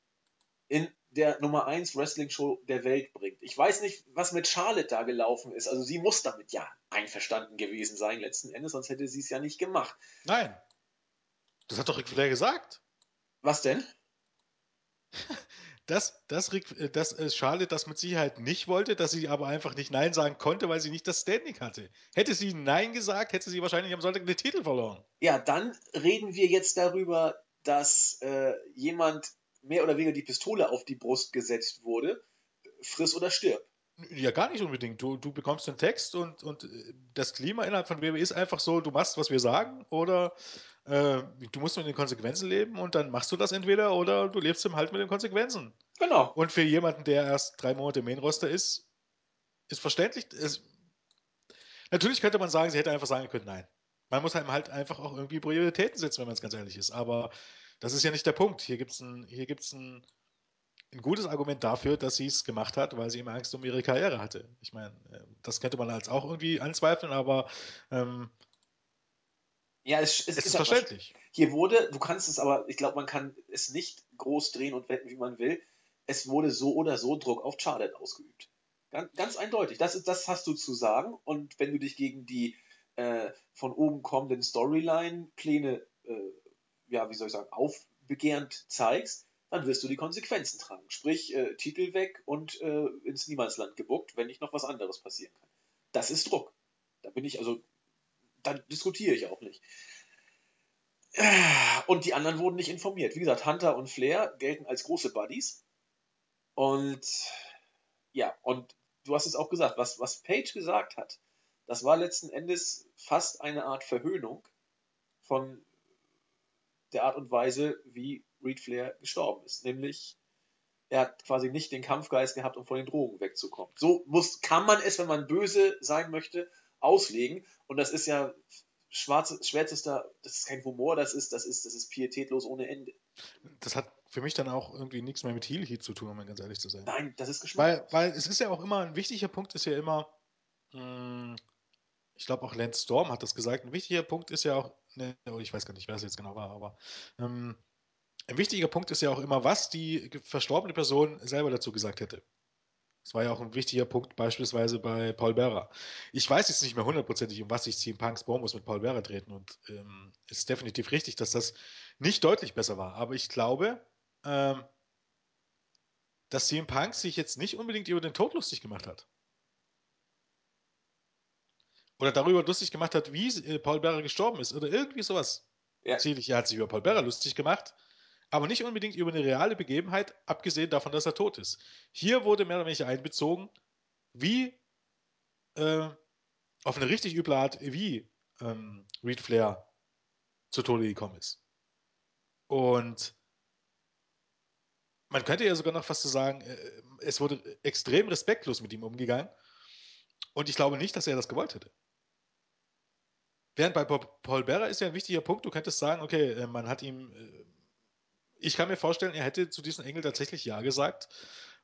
in der Nummer 1 Wrestling-Show der Welt bringt. Ich weiß nicht, was mit Charlotte da gelaufen ist. Also sie muss damit ja einverstanden gewesen sein, letzten Endes, sonst hätte sie es ja nicht gemacht. Nein, das hat doch Ric Flair gesagt. Was denn? Dass, Rick, äh, dass äh, Charlotte das mit Sicherheit nicht wollte, dass sie aber einfach nicht Nein sagen konnte, weil sie nicht das Standing hatte. Hätte sie Nein gesagt, hätte sie wahrscheinlich am Sonntag den Titel verloren. Ja, dann reden wir jetzt darüber, dass äh, jemand mehr oder weniger die Pistole auf die Brust gesetzt wurde. Friss oder stirb. Ja, gar nicht unbedingt. Du, du bekommst den Text und, und äh, das Klima innerhalb von WWE ist einfach so, du machst, was wir sagen, oder äh, du musst mit den Konsequenzen leben und dann machst du das entweder oder du lebst im Halt mit den Konsequenzen. Genau. Und für jemanden, der erst drei Monate Main-Roster ist, ist verständlich. Ist, natürlich könnte man sagen, sie hätte einfach sagen können, nein. Man muss halt einfach auch irgendwie Prioritäten setzen, wenn man es ganz ehrlich ist. Aber das ist ja nicht der Punkt. Hier gibt es ein, hier gibt's ein gutes Argument dafür, dass sie es gemacht hat, weil sie immer Angst um ihre Karriere hatte. Ich meine, äh, das könnte man als auch irgendwie anzweifeln, aber ähm, ja, es, es, es ist, ist verständlich. Hier wurde, du kannst es aber, ich glaube, man kann es nicht groß drehen und wenden, wie man will. Es wurde so oder so Druck auf Charlotte ausgeübt. Ganz, ganz eindeutig. Das, ist, das hast du zu sagen. Und wenn du dich gegen die äh, von oben kommenden Storyline-Pläne, äh, ja, wie soll ich sagen, aufbegehrend zeigst, dann wirst du die Konsequenzen tragen. Sprich, äh, Titel weg und äh, ins Niemandsland gebuckt, wenn nicht noch was anderes passieren kann. Das ist Druck. Da bin ich also, da diskutiere ich auch nicht. Und die anderen wurden nicht informiert. Wie gesagt, Hunter und Flair gelten als große Buddies. Und ja, und du hast es auch gesagt, was, was Page gesagt hat, das war letzten Endes fast eine Art Verhöhnung von der Art und Weise, wie Reed Flair gestorben ist. Nämlich, er hat quasi nicht den Kampfgeist gehabt, um von den Drogen wegzukommen. So muss, kann man es, wenn man böse sein möchte, auslegen. Und das ist ja schwarze, schwärzester, das ist kein Humor, das ist, das ist, das ist pietätlos ohne Ende. Das hat für mich dann auch irgendwie nichts mehr mit Heel Heat zu tun, um ganz ehrlich zu sein. Nein, das ist Geschmack. Weil, weil es ist ja auch immer, ein wichtiger Punkt ist ja immer, mh, hm, ich glaube auch Lance Storm hat das gesagt, ein wichtiger Punkt ist ja auch, ne, ich weiß gar nicht, wer es jetzt genau war, aber ähm, ein wichtiger Punkt ist ja auch immer, was die verstorbene Person selber dazu gesagt hätte. Das war ja auch ein wichtiger Punkt beispielsweise bei Paul Bearer. Ich weiß jetzt nicht mehr hundertprozentig, um was sich CM Punks Promos mit Paul Bearer treten und ähm, es ist definitiv richtig, dass das nicht deutlich besser war. Aber ich glaube, ähm, dass CM Punk sich jetzt nicht unbedingt über den Tod lustig gemacht hat. Oder darüber lustig gemacht hat, wie äh, Paul Bearer gestorben ist oder irgendwie sowas. Ja. Er hat sich über Paul Bearer lustig gemacht, aber nicht unbedingt über eine reale Begebenheit, abgesehen davon, dass er tot ist. Hier wurde mehr oder weniger einbezogen, wie äh, auf eine richtig üble Art, wie ähm, Reed Flair zu Tode gekommen ist. Und man könnte ja sogar noch fast so sagen, äh, es wurde extrem respektlos mit ihm umgegangen. Und ich glaube nicht, dass er das gewollt hätte. Während bei Paul Bearer ist ja ein wichtiger Punkt, du könntest sagen, okay, äh, man hat ihm, äh, ich kann mir vorstellen, er hätte zu diesem Engel tatsächlich Ja gesagt,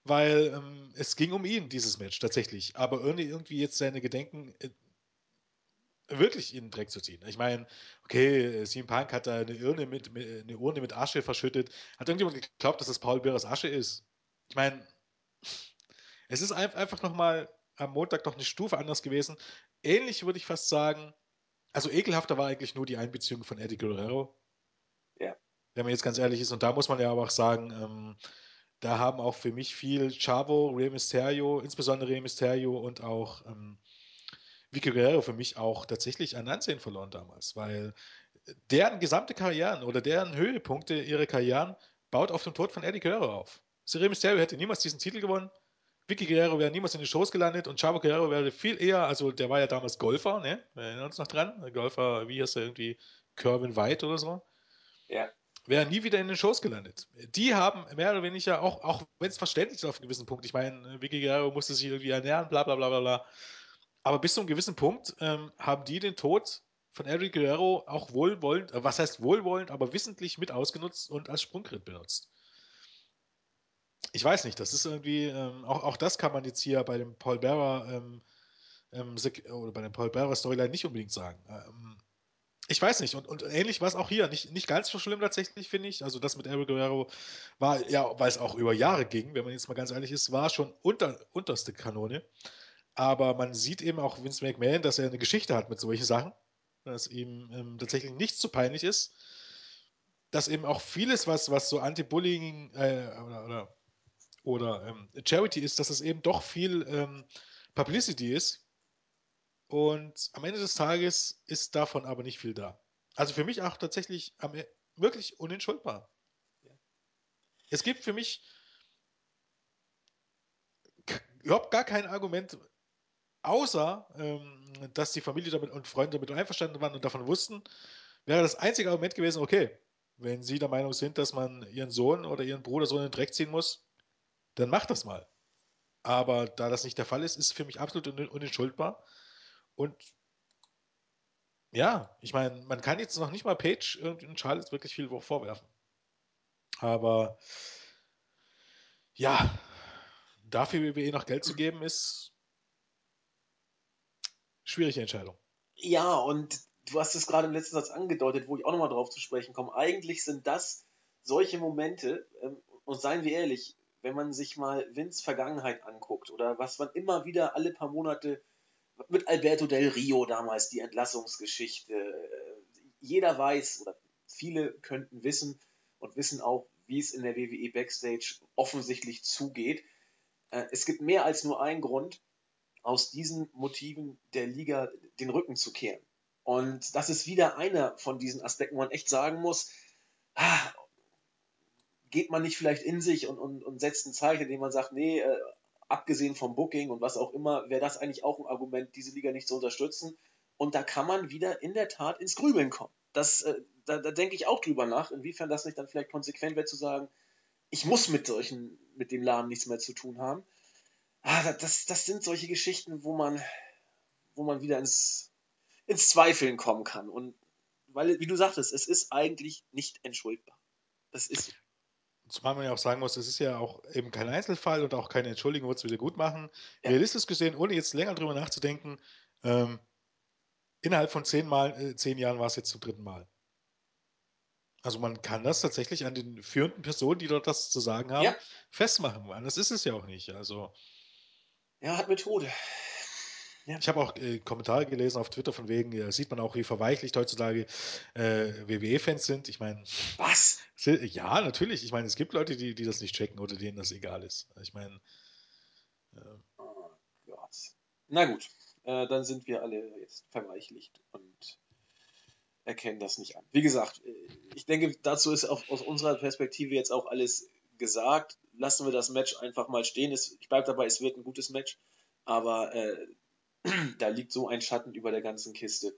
weil ähm, es ging um ihn, dieses Match, tatsächlich. Aber irgendwie, irgendwie jetzt seine Gedenken äh, wirklich in den Dreck zu ziehen. Ich meine, okay, CM Punk hat da eine Urne mit, mit, eine Urne mit Asche verschüttet. Hat irgendjemand geglaubt, dass das Paul Bearers Asche ist? Ich meine, es ist einfach nochmal am Montag noch eine Stufe anders gewesen. Ähnlich würde ich fast sagen, also ekelhafter war eigentlich nur die Einbeziehung von Eddie Guerrero. Wenn man jetzt ganz ehrlich ist. Und da muss man ja aber auch sagen, ähm, da haben auch für mich viel Chavo, Rey Mysterio, insbesondere Rey Mysterio und auch ähm, Vicky Guerrero für mich auch tatsächlich an Ansehen verloren damals, weil deren gesamte Karrieren oder deren Höhepunkte ihrer Karrieren baut auf dem Tod von Eddie Guerrero auf. Rey Mysterio hätte niemals diesen Titel gewonnen. Vicky Guerrero wäre niemals in den Shows gelandet und Chavo Guerrero wäre viel eher, also der war ja damals Golfer, ne? Wir erinnern uns noch dran. Golfer, wie heißt er irgendwie? Kerwin White oder so. Ja. Wäre nie wieder in den Shows gelandet. Die haben mehr oder weniger, auch, auch wenn es verständlich ist auf einem gewissen Punkt, ich meine, Vicky Guerrero musste sich irgendwie ernähren, bla bla bla bla bla. Aber bis zu einem gewissen Punkt ähm, haben die den Tod von Eddie Guerrero auch wohlwollend, äh, was heißt wohlwollend, aber wissentlich mit ausgenutzt und als Sprungritt benutzt ich weiß nicht, das ist irgendwie, ähm, auch, auch das kann man jetzt hier bei dem Paul Bearer ähm, ähm, oder bei der Paul Bearer Storyline nicht unbedingt sagen. Ich weiß nicht, und, und ähnlich war es auch hier. Nicht, nicht ganz so schlimm tatsächlich, finde ich. Also das mit Eric Guerrero war, ja, weil es auch über Jahre ging, wenn man jetzt mal ganz ehrlich ist, war schon unter, unterste Kanone. Aber man sieht eben auch Vince McMahon, dass er eine Geschichte hat mit solchen Sachen, dass ihm ähm, tatsächlich nichts zu peinlich ist. Dass eben auch vieles, was, was so Anti-Bullying äh, oder, oder oder ähm, Charity ist, dass es eben doch viel ähm, Publicity ist. Und am Ende des Tages ist davon aber nicht viel da. Also für mich auch tatsächlich am, e, wirklich unentschuldbar. Ja. Es gibt für mich überhaupt gar kein Argument, außer ähm, dass die Familie damit und Freunde damit einverstanden waren und davon wussten, wäre das einzige Argument gewesen, okay, wenn sie der Meinung sind, dass man ihren Sohn oder ihren Bruder so in den Dreck ziehen muss, dann mach das mal. Aber da das nicht der Fall ist, ist es für mich absolut un unentschuldbar. Und ja, ich meine, man kann jetzt noch nicht mal Page und Charlotte wirklich viel vorwerfen. Aber ja, dafür WWE noch Geld zu geben, ist schwierige Entscheidung. Ja, und du hast es gerade im letzten Satz angedeutet, wo ich auch nochmal drauf zu sprechen komme. Eigentlich sind das solche Momente, ähm, und seien wir ehrlich, wenn man sich mal Vince Vergangenheit anguckt oder was man immer wieder alle paar Monate mit Alberto Del Rio damals die Entlassungsgeschichte, äh, jeder weiß oder viele könnten wissen und wissen auch, wie es in der WWE Backstage offensichtlich zugeht. Äh, es gibt mehr als nur einen Grund, aus diesen Motiven der Liga den Rücken zu kehren. Und das ist wieder einer von diesen Aspekten, wo man echt sagen muss, ah, geht man nicht vielleicht in sich und, und, und setzt ein Zeichen, indem man sagt, nee, äh, abgesehen vom Booking und was auch immer, wäre das eigentlich auch ein Argument, diese Liga nicht zu unterstützen. Und da kann man wieder in der Tat ins Grübeln kommen. Das, äh, da, da denke ich auch drüber nach, inwiefern das nicht dann vielleicht konsequent wäre zu sagen, ich muss mit solchen, mit dem Laden nichts mehr zu tun haben. Ah, das, das sind solche Geschichten, wo man, wo man wieder ins, ins Zweifeln kommen kann. Und weil, wie du sagtest, es ist eigentlich nicht entschuldbar. Das ist Zumal man ja auch sagen muss, es ist ja auch eben kein Einzelfall und auch keine Entschuldigung wird es wieder gut machen. Ja. Realistisch gesehen, ohne jetzt länger drüber nachzudenken, ähm, innerhalb von zehn, Mal, äh, zehn Jahren war es jetzt zum dritten Mal. Also man kann das tatsächlich an den führenden Personen, die dort das zu sagen haben, ja. festmachen. Das ist es ja auch nicht. Also ja, hat Methode. Ja. Ich habe auch äh, Kommentare gelesen auf Twitter von wegen, ja, sieht man auch, wie verweichlicht heutzutage äh, WWE-Fans sind. Ich meine. Was? Ja, natürlich. Ich meine, es gibt Leute, die, die das nicht checken oder denen das egal ist. Ich meine. Äh, oh Gott. Na gut, äh, dann sind wir alle jetzt verweichlicht und erkennen das nicht an. Wie gesagt, äh, ich denke, dazu ist auch aus unserer Perspektive jetzt auch alles gesagt. Lassen wir das Match einfach mal stehen. Ich bleibe dabei, es wird ein gutes Match. Aber äh, da liegt so ein Schatten über der ganzen Kiste,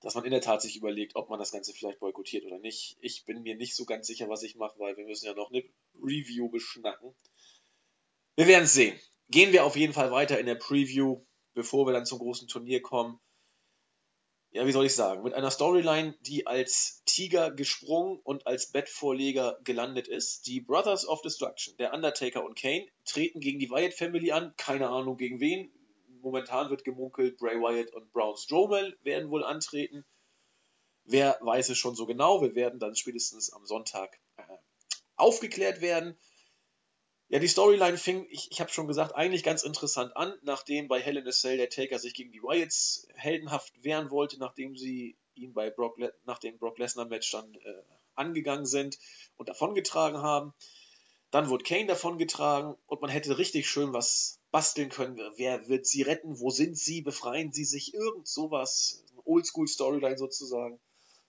dass man in der Tat sich überlegt, ob man das Ganze vielleicht boykottiert oder nicht. Ich bin mir nicht so ganz sicher, was ich mache, weil wir müssen ja noch eine Review beschnacken. Wir werden es sehen. Gehen wir auf jeden Fall weiter in der Preview, bevor wir dann zum großen Turnier kommen. Ja, wie soll ich sagen, mit einer Storyline, die als Tiger gesprungen und als Bettvorleger gelandet ist. Die Brothers of Destruction, der Undertaker und Kane, treten gegen die Wyatt Family an. Keine Ahnung gegen wen momentan wird gemunkelt, Bray Wyatt und Braun Strowman werden wohl antreten. Wer weiß es schon so genau? Wir werden dann spätestens am Sonntag äh, aufgeklärt werden. Ja, die Storyline fing, ich, ich habe schon gesagt, eigentlich ganz interessant an, nachdem bei Hell in a Cell der Taker sich gegen die Wyatts heldenhaft wehren wollte, nachdem sie ihn bei Brock, nach dem Brock Lesnar Match dann äh, angegangen sind und davongetragen haben. Dann wurde Kane davongetragen und man hätte richtig schön was basteln können. Wer wird sie retten? Wo sind sie? Befreien sie sich? Irgend sowas. Oldschool-Storyline sozusagen.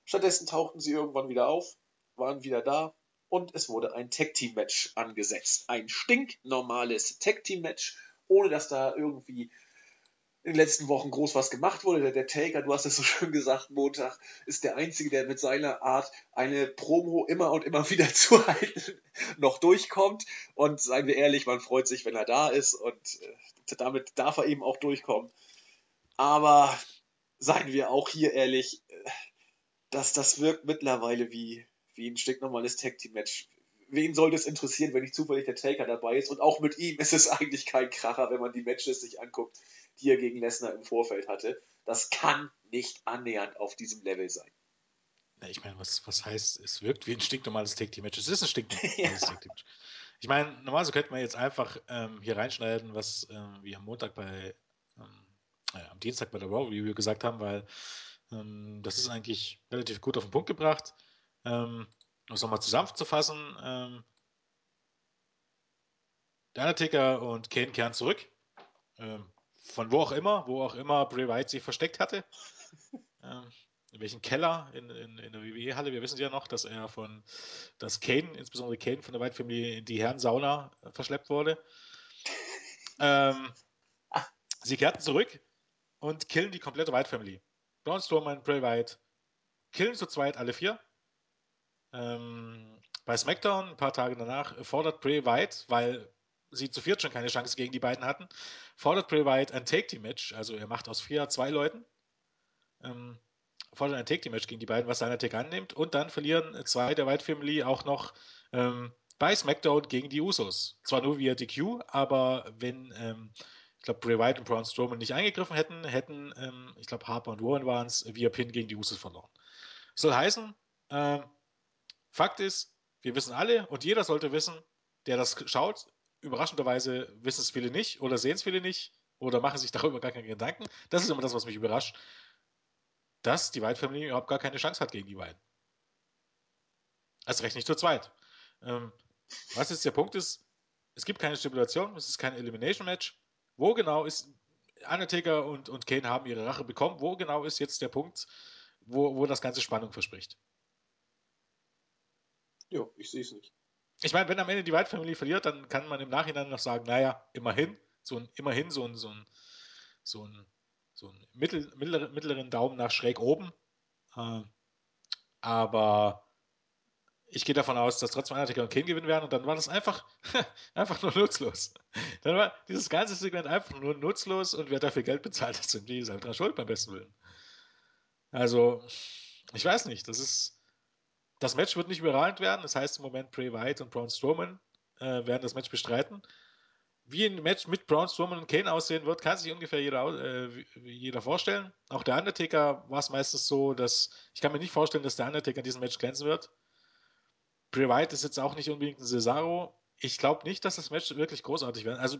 Stattdessen tauchten sie irgendwann wieder auf, waren wieder da und es wurde ein Tag-Team-Match angesetzt. Ein stinknormales Tag-Team-Match, ohne dass da irgendwie in den letzten Wochen groß was gemacht wurde. Der, der Taker, du hast es so schön gesagt, Montag ist der Einzige, der mit seiner Art eine Promo immer und immer wieder zu halten noch durchkommt. Und seien wir ehrlich, man freut sich, wenn er da ist und äh, damit darf er eben auch durchkommen. Aber seien wir auch hier ehrlich, äh, dass das wirkt mittlerweile wie, wie ein stinknormales Tag Team Match wen soll das interessieren, wenn nicht zufällig der Taker dabei ist? Und auch mit ihm ist es eigentlich kein Kracher, wenn man die Matches sich anguckt, die er gegen Lesnar im Vorfeld hatte. Das kann nicht annähernd auf diesem Level sein. Na, ich meine, was, was heißt, es wirkt wie ein stinknormales Take Team Match? Es ist ein stinknormales ja. Take Team Match. Ich meine, normalerweise könnte man jetzt einfach ähm, hier reinschneiden, was ähm, wir am Montag bei, ähm, äh, am Dienstag bei der Raw Review gesagt haben, weil ähm, das ist eigentlich relativ gut auf den Punkt gebracht. Ähm, um es nochmal zusammenzufassen, ähm, der Undertaker und Kane kehren zurück. Ähm, von wo auch immer, wo auch immer Bray Wyatt sich versteckt hatte. ähm, in welchem Keller in, in, in der WWE-Halle. Wir wissen ja noch, dass er von, dass Kane, insbesondere Kane von der White Family in die Herrensauna äh, verschleppt wurde. Ähm, sie kehrten zurück und killen die komplette White Family. Braun Strowman, Bray Wyatt, killen zu zweit alle vier. Ähm, bei SmackDown, ein paar Tage danach, fordert Bray Wyatt, weil sie zu viert schon keine Chance gegen die beiden hatten, fordert Bray Wyatt ein Take-Team-Match. Also er macht aus vier zwei Leuten. Ähm, fordert ein Take-Team-Match gegen die beiden, was seiner Take annimmt. Und dann verlieren zwei der White Family auch noch ähm, bei SmackDown gegen die Usos. Zwar nur via DQ, aber wenn, ähm, ich glaube, Bray Wyatt und Braun Strowman nicht eingegriffen hätten, hätten, ähm, ich glaube, Harper und Warren waren es, via Pin gegen die Usos verloren. Soll heißen, ähm, Fakt ist, wir wissen alle und jeder sollte wissen, der das schaut, überraschenderweise wissen es viele nicht oder sehen es viele nicht oder machen sich darüber gar keine Gedanken. Das ist immer das, was mich überrascht, dass die White Family überhaupt gar keine Chance hat gegen die beiden. Als recht nicht zu zweit. Ähm, was jetzt der Punkt ist, es gibt keine Stipulation, es ist kein Elimination-Match. Wo genau ist Undertaker und, und Kane haben ihre Rache bekommen? Wo genau ist jetzt der Punkt, wo, wo das Ganze Spannung verspricht? Ja, ich sehe es nicht. Ich meine, wenn am Ende die White Family verliert, dann kann man im Nachhinein noch sagen, naja, immerhin, so ein, immerhin so ein, so ein, so ein, so ein mittel, mittleren, mittleren Daumen nach schräg oben. Äh, aber ich gehe davon aus, dass trotzdem Undertaker und Kane gewinnen werden und dann war das einfach, einfach nur nutzlos. Dann war dieses ganze Segment einfach nur nutzlos und wer dafür Geld bezahlt, das sind die selber schuld beim besten Willen. Also, ich weiß nicht, das ist, das Match wird nicht überragend werden. Das heißt im Moment Bray Wyatt und Braun Strowman äh, werden das Match bestreiten. wie ein Match mit Braun Strowman und Kane aussehen wird, kann sich ungefähr jeder, äh, jeder vorstellen. Auch der Undertaker war es meistens so, dass ich kann mir nicht vorstellen, dass der Undertaker in diesem Match glänzen wird. Bray Wyatt ist jetzt auch nicht unbedingt ein Cesaro. Ich glaube nicht, dass das Match wirklich großartig wird. Also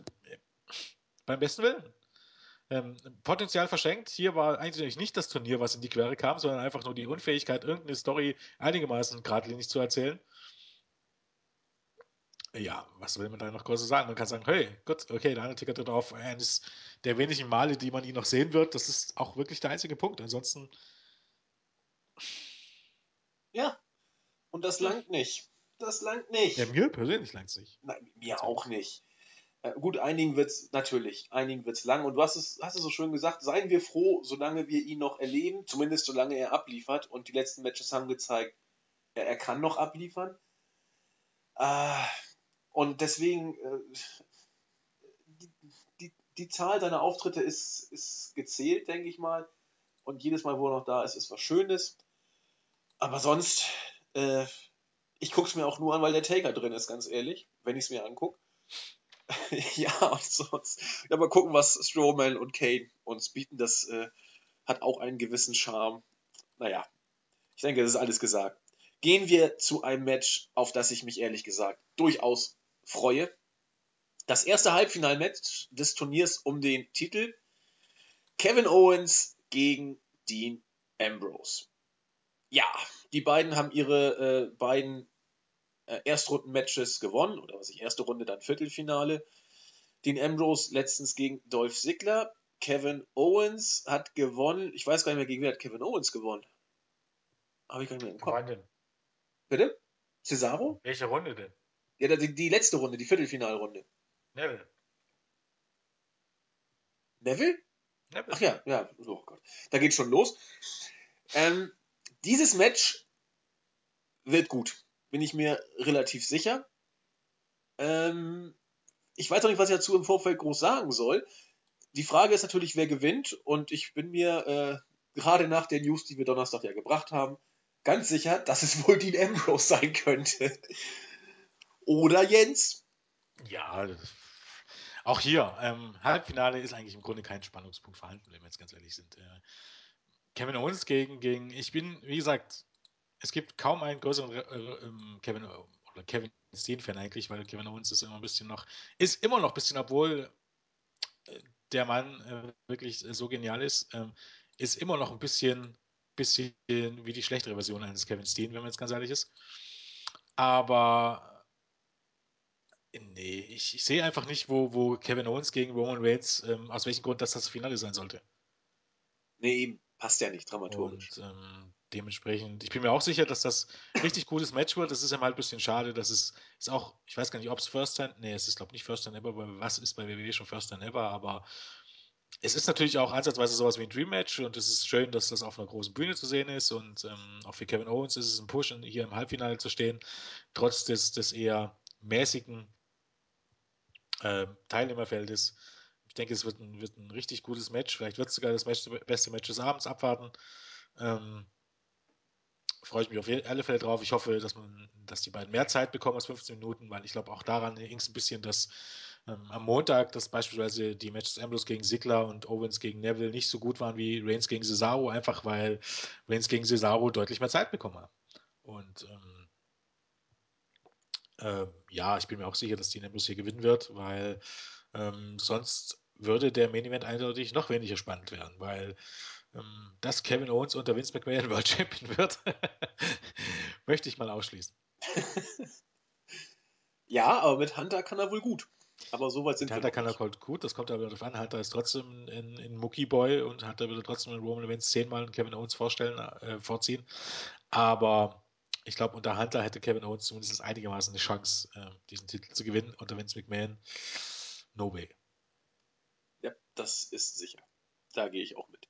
beim besten Willen. Ähm, Potenzial verschenkt. Hier war eigentlich nicht das Turnier, was in die Quere kam, sondern einfach nur die Unfähigkeit, irgendeine Story einigermaßen geradlinig zu erzählen ja, was will man da noch groß sagen? Man kann sagen, hey, gut, okay, der Undertaker tritt auf eines der wenigen Male, die man ihn noch sehen wird. Das ist auch wirklich der einzige Punkt. Ansonsten. Ja, und das langt nicht. Das langt nicht. Ja, mir persönlich langt es nicht. Nein, mir auch nicht. Äh, gut, einigen wird es natürlich, einigen wird es lang. Und du hast es, hast es so schön gesagt, seien wir froh, solange wir ihn noch erleben, zumindest solange er abliefert. Und die letzten Matches haben gezeigt, er, er kann noch abliefern. Äh, und deswegen, äh, die, die, die, Zahl seiner Auftritte ist, ist gezählt, denke ich mal. Und jedes Mal, wo er noch da ist, ist was Schönes. Aber sonst, äh, ich gucke es mir auch nur an, weil der Taker drin ist, ganz ehrlich, wenn ich es mir angucke. ja, und sonst. Ja, mal gucken, was Strowman und Kane uns bieten. Das äh, hat auch einen gewissen Charme. Naja, ich denke, das ist alles gesagt. Gehen wir zu einem Match, auf das ich mich ehrlich gesagt durchaus freue. Das erste Halbfinalmatch des Turniers um den Titel. Kevin Owens gegen Dean Ambrose. Ja, die beiden haben ihre äh, beiden äh, Erstrunden-Matches gewonnen, oder was ich, erste Runde, dann Viertelfinale. Dean Ambrose letztens gegen Dolph Ziggler. Kevin Owens hat gewonnen. Ich weiß gar nicht mehr, gegen wer hat Kevin Owens gewonnen. Habe ich gar nicht mehr im Kopf. Bitte? Cesaro? Welche Runde denn? Ja, die, die letzte Runde, die Viertelfinalrunde. Neville. Neville? Neville. Ach ja, ja, oh Gott. Da geht schon los. Ähm, dieses Match wird gut. Bin ich mir relativ sicher. Ähm, ich weiß auch nicht, was ich dazu im Vorfeld groß sagen soll. Die Frage ist natürlich, wer gewinnt. Und ich bin mir äh, gerade nach der News, die wir Donnerstag ja gebracht haben, ganz sicher, dass es wohl Dean Ambrose sein könnte. Oder Jens? Ja, auch hier, ähm, Halbfinale ist eigentlich im Grunde kein Spannungspunkt vorhanden, wenn wir jetzt ganz ehrlich sind. Äh, Kevin Owens gegen, gegen, ich bin, wie gesagt, es gibt kaum einen größeren äh, äh, Kevin oder Kevin Steen-Fan eigentlich, weil Kevin Owens ist immer ein bisschen noch, ist immer noch ein bisschen, obwohl äh, der Mann äh, wirklich so genial ist, ähm, ist immer noch ein bisschen, bisschen wie die schlechtere Version eines Kevin Steen, wenn man jetzt ganz ehrlich ist. Aber Nee, ich, ich sehe einfach nicht, wo, wo Kevin Owens gegen Roman Reigns, ähm, aus welchem Grund das das Finale sein sollte. Nee, passt ja nicht dramaturgisch. Und ähm, dementsprechend, ich bin mir auch sicher, dass das richtig gutes Match wird. Das ist ja mal ein bisschen schade, dass es ist auch, ich weiß gar nicht, ob es First Time, nee, es ist glaube ich nicht First Time Ever, weil was ist bei WWE schon First Time Ever, aber es ist natürlich auch ansatzweise sowas wie ein Dream Match und es ist schön, dass das auf einer großen Bühne zu sehen ist und ähm, auch für Kevin Owens ist es ein Push, hier im Halbfinale zu stehen, trotz des, des eher mäßigen äh, Teilnehmerfeldes. Ich denke, es wird ein, wird ein richtig gutes Match. Vielleicht wird es sogar das Match, beste Match des Abends abwarten. Ähm, freue ich mich auf alle Fälle drauf. Ich hoffe, dass man, dass die beiden mehr Zeit bekommen als 15 Minuten, weil ich glaube auch daran hing es ein bisschen, dass ähm, am Montag, dass beispielsweise die Matches Ambrose gegen Sigler und Owens gegen Neville nicht so gut waren wie Reigns gegen Cesaro, einfach weil Reigns gegen Cesaro deutlich mehr Zeit bekommen haben. Und ähm, äh, ja, ich bin mir auch sicher, dass Dean Ambrose hier gewinnen wird, weil ähm, sonst würde der Main Event eindeutig noch weniger spannend werden, weil dass Kevin Owens unter Vince McMahon World Champion wird, möchte ich mal ausschließen. ja, aber mit Hunter kann er wohl gut. Aber so weit sind mit wir Hunter kann er halt gut, das kommt aber darauf an. Hunter ist trotzdem in, in Mookie Boy und Hunter würde trotzdem in Roman Events zehnmal Kevin Owens vorstellen, äh, vorziehen. Aber ich glaube, unter Hunter hätte Kevin Owens zumindest einigermaßen eine Chance, äh, diesen Titel zu gewinnen. Unter Vince McMahon, no way. Ja, das ist sicher. Da gehe ich auch mit.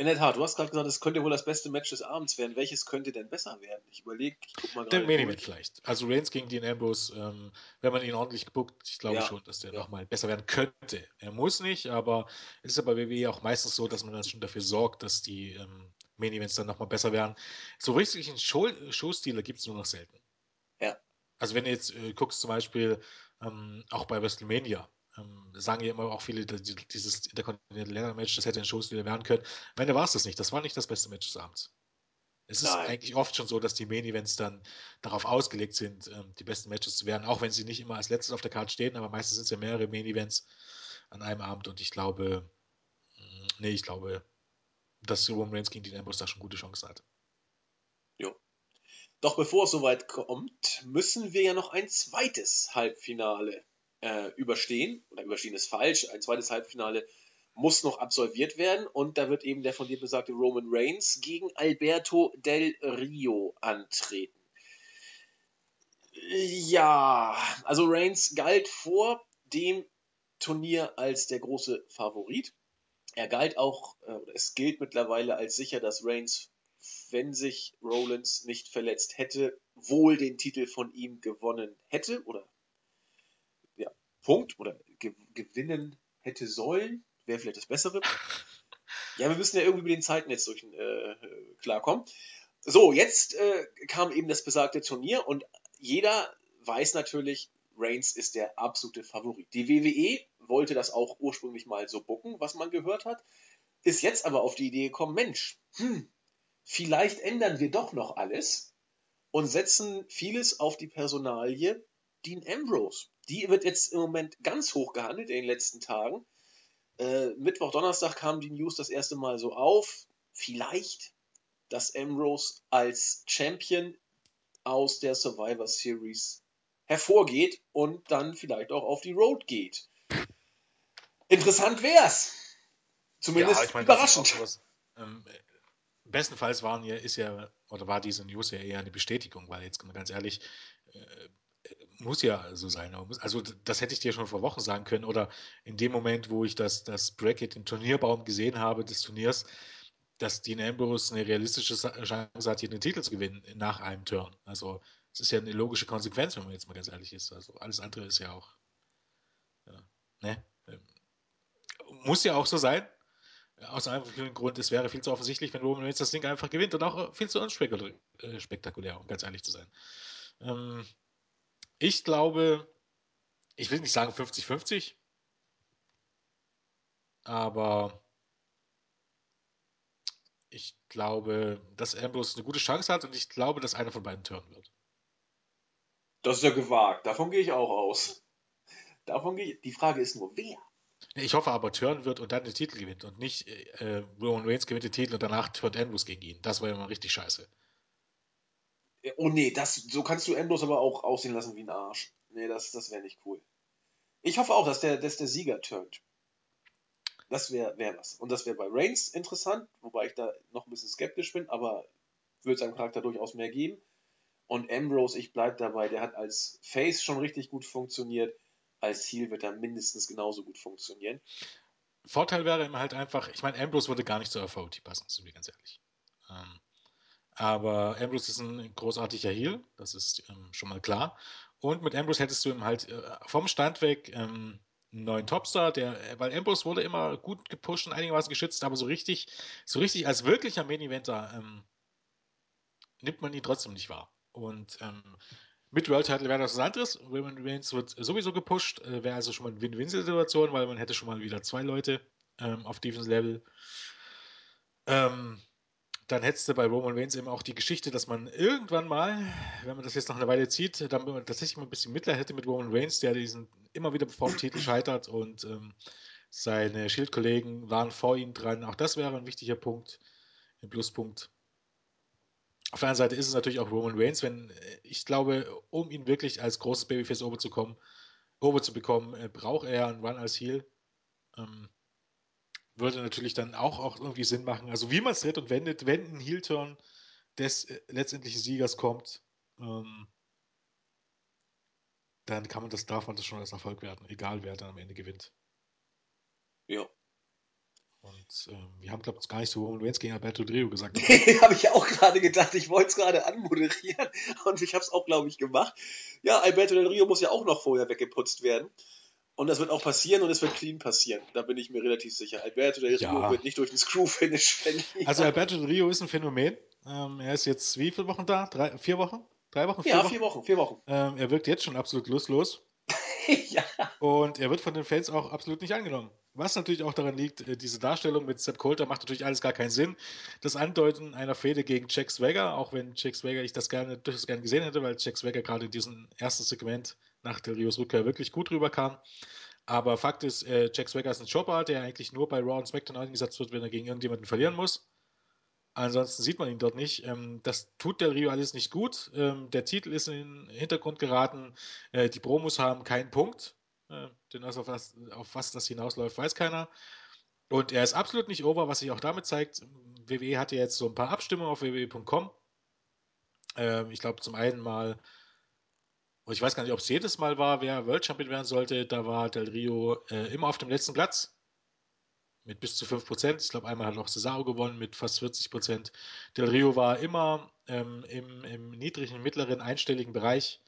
In der Tat, du hast gerade gesagt, es könnte wohl das beste Match des Abends werden. Welches könnte denn besser werden? Ich überlege, ich guck mal gerade. Der Main Event vielleicht. Also Reigns gegen Dean Ambrose, ähm, wenn man ihn ordentlich gebuckt, ich glaube ja. schon, dass der ja. nochmal besser werden könnte. Er muss nicht, aber es ist ja bei WWE auch meistens so, dass man dann schon dafür sorgt, dass die ähm, Main Events dann nochmal besser werden. So richtig einen Show Showstile gibt es nur noch selten. Ja. Also wenn du jetzt äh, guckst zum Beispiel ähm, auch bei WrestleMania, ähm, sagen ja immer auch viele, dieses Intercontinental Match, das hätte ein Showstil werden können. Am Ende war es das nicht. Das war nicht das beste Match des Abends. Es ist Nein. eigentlich oft schon so, dass die Main Events dann darauf ausgelegt sind, ähm, die besten Matches zu werden, auch wenn sie nicht immer als letztes auf der Karte stehen, aber meistens sind es ja mehrere Main Events an einem Abend und ich glaube, mm, nee, ich glaube, dass Roman Reigns gegen Dean Ambrose da schon gute Chancen hat. Jo. Doch bevor es soweit kommt, müssen wir ja noch ein zweites Halbfinale äh, überstehen. Oder überstehen ist falsch. Ein zweites Halbfinale muss noch absolviert werden und da wird eben der von dir besagte Roman Reigns gegen Alberto Del Rio antreten. Ja, also Reigns galt vor dem Turnier als der große Favorit. Er galt auch, äh, oder es gilt mittlerweile als sicher, dass Reigns, wenn sich Rollins nicht verletzt hätte, wohl den Titel von ihm gewonnen hätte oder Punkt oder ge gewinnen hätte sollen wäre vielleicht das Bessere. Ja, wir müssen ja irgendwie mit den Zeiten jetzt durch, äh, klarkommen. So, jetzt äh, kam eben das besagte Turnier und jeder weiß natürlich, Reigns ist der absolute Favorit. Die WWE wollte das auch ursprünglich mal so bucken, was man gehört hat, ist jetzt aber auf die Idee gekommen, Mensch, hm, vielleicht ändern wir doch noch alles und setzen vieles auf die Personalie Dean Ambrose. Die wird jetzt im Moment ganz hoch gehandelt in den letzten Tagen. Äh, Mittwoch, Donnerstag kam die News das erste Mal so auf. Vielleicht, dass Ambrose als Champion aus der Survivor Series hervorgeht und dann vielleicht auch auf die Road geht. Interessant wär's. Zumindest ja, ich mein, überraschend. Was, ähm, bestenfalls waren ja, ist ja, oder war diese News ja eher eine Bestätigung, weil jetzt ganz ehrlich, äh, muss ja so sein. Also das hätte ich dir schon vor Wochen sagen können. Oder in dem Moment, wo ich das, das Bracket, den Turnierbaum gesehen habe des Turniers, dass Dean Ambrose eine realistische Chance hat, hier den Titel zu gewinnen nach einem Turn. Also es ist ja eine logische Konsequenz, wenn man jetzt mal ganz ehrlich ist. Also alles andere ist ja auch. Ja, ne? Ähm, muss ja auch so sein. Aus einem Grund, es wäre viel zu offensichtlich, wenn Roman Reigns das Ding einfach gewinnt und auch viel zu unspektakulär, um ganz ehrlich zu sein. Ähm, ich glaube, ich will nicht sagen 50-50, aber ich glaube, dass Ambrose eine gute Chance hat und ich glaube, dass einer von beiden turnen wird. Das ist ja gewagt. Davon gehe ich auch aus. Davon gehe ich. Die Frage ist nur, wer? Ich hoffe aber, turnen wird und dann den Titel gewinnt und nicht äh, Roman Reigns gewinnt den Titel und danach turnt Ambrose gegen ihn. Das wäre ja mal richtig scheiße. Oh nee, das, so kannst du Ambrose aber auch aussehen lassen wie ein Arsch. Nee, das, das wäre nicht cool. Ich hoffe auch, dass der, dass der Sieger turnt. Das wäre wär was. Und das wäre bei Reigns interessant, wobei ich da noch ein bisschen skeptisch bin, aber würde seinem Charakter durchaus mehr geben. Und Ambrose, ich bleibe dabei, der hat als Face schon richtig gut funktioniert. Als Heel wird er mindestens genauso gut funktionieren. Vorteil wäre ihm halt einfach, ich meine, Ambrose würde gar nicht zur FOT passen, sind wir ganz ehrlich. Ähm, aber Ambrose ist ein großartiger Heal, das ist ähm, schon mal klar. Und mit Ambrose hättest du ihm halt äh, vom Stand weg ähm, einen neuen Topstar, der, weil Ambrose wurde immer gut gepusht und einigermaßen geschützt, aber so richtig, so richtig als wirklicher Main Eventer ähm, nimmt man ihn trotzdem nicht wahr. Und ähm, mit World Title wäre das was anderes. Roman Reigns wird sowieso gepusht, äh, wäre also schon mal eine Win-Win-Situation, weil man hätte schon mal wieder zwei Leute ähm, auf Defense Level. Ähm, dann hättest du bei Roman Reigns eben auch die Geschichte, dass man irgendwann mal, wenn man das jetzt noch eine Weile zieht, dann tatsächlich mal ein bisschen Mitleid hätte mit Roman Reigns, der diesen immer wieder vor dem Titel scheitert und ähm, seine Schildkollegen waren vor ihm dran. Auch das wäre ein wichtiger Punkt, ein Pluspunkt. Auf der anderen Seite ist es natürlich auch Roman Reigns, wenn ich glaube, um ihn wirklich als großes Babyface over zu kommen, over zu bekommen, äh, braucht er einen Run als Heel. Ähm, würde natürlich dann auch, auch irgendwie Sinn machen. Also wie man es dreht und wendet, wenn ein Heel-Turn des äh, letztendlichen Siegers kommt, ähm, dann kann man das, darf man das schon als Erfolg werden, egal wer dann am Ende gewinnt. Ja. Und ähm, wir haben, glaube ich, gar nicht so Roman Reigns gegen Alberto Del gesagt. Nee, habe ich auch gerade gedacht. Ich wollte es gerade anmoderieren und ich habe es auch, glaube ich, gemacht. Ja, Alberto Del Rio muss ja auch noch vorher weggeputzt werden. Und das wird auch passieren und es wird clean passieren. Da bin ich mir relativ sicher. Alberto Del Rio ja. wird nicht durch den Screw-Finish verlieren. Also Alberto Del Rio ist ein Phänomen. Ähm, er ist jetzt wie viele Wochen da? Drei, vier Wochen? Drei Wochen? Vier ja, Wochen? vier Wochen. Vier Wochen. Ähm, er wirkt jetzt schon absolut lustlos. ja. Und er wird von den Fans auch absolut nicht angenommen. Was natürlich auch daran liegt, äh, diese Darstellung mit Sepp Coulter macht natürlich alles gar keinen Sinn. Das Andeuten einer Fehde gegen Jack Swagger, auch wenn Jack Swagger ich das gerne, durchaus gerne gesehen hätte, weil Jack Swagger gerade in diesem ersten Segment nach Del Rios Rückkehr wirklich gut rüberkam. Aber Fakt ist, äh, Jack Swagger ist ein Jobber, der eigentlich nur bei Raw und SmackDown eingesetzt wird, wenn er gegen irgendjemanden verlieren muss. Ansonsten sieht man ihn dort nicht. Ähm, das tut Del Rio alles nicht gut. Ähm, der Titel ist in den Hintergrund geraten. Äh, die Promos haben keinen Punkt. Äh, denn also auf was, auf was das hinausläuft, weiß keiner. Und er ist absolut nicht over, was sich auch damit zeigt. WWE hatte jetzt so ein paar Abstimmungen auf wwe.com. Ähm, ich glaube, zum einen mal, ich weiß gar nicht, ob es jedes Mal war, wer World Champion werden sollte. Da war Del Rio äh, immer auf dem letzten Platz mit bis zu 5%. Ich glaube, einmal hat auch Cesaro gewonnen mit fast 40%. Del Rio war immer ähm, im, im, niedrigen, mittleren, einstelligen Bereich.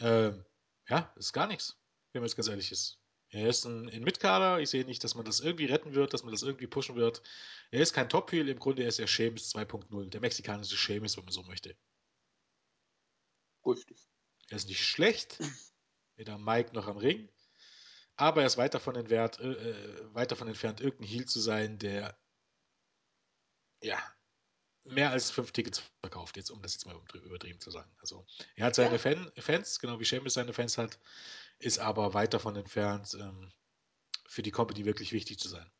Ähm, ja, ist gar nichts, wenn man jetzt ganz ehrlich ist. Er ist ein, ein Mitkader. Ich sehe nicht, dass man das irgendwie retten wird, dass man das irgendwie pushen wird. Er ist kein Top-Heel. Im Grunde ist er Sheamus 2.0. Der mexikanische Sheamus, wenn man so möchte. Richtig. Er ist nicht schlecht. Weder Mike noch am Ring. Aber er ist weit davon, entwert, äh, äh, weit davon entfernt, irgendein Heal zu sein, der ja mehr als fünf Tickets verkauft, jetzt um das jetzt mal übertrieben zu sagen. Also er hat seine. Fan, Fans, genau wie Seamus seine Fans hat, ist aber weit davon entfernt, ähm, für die Company wirklich wichtig zu sein.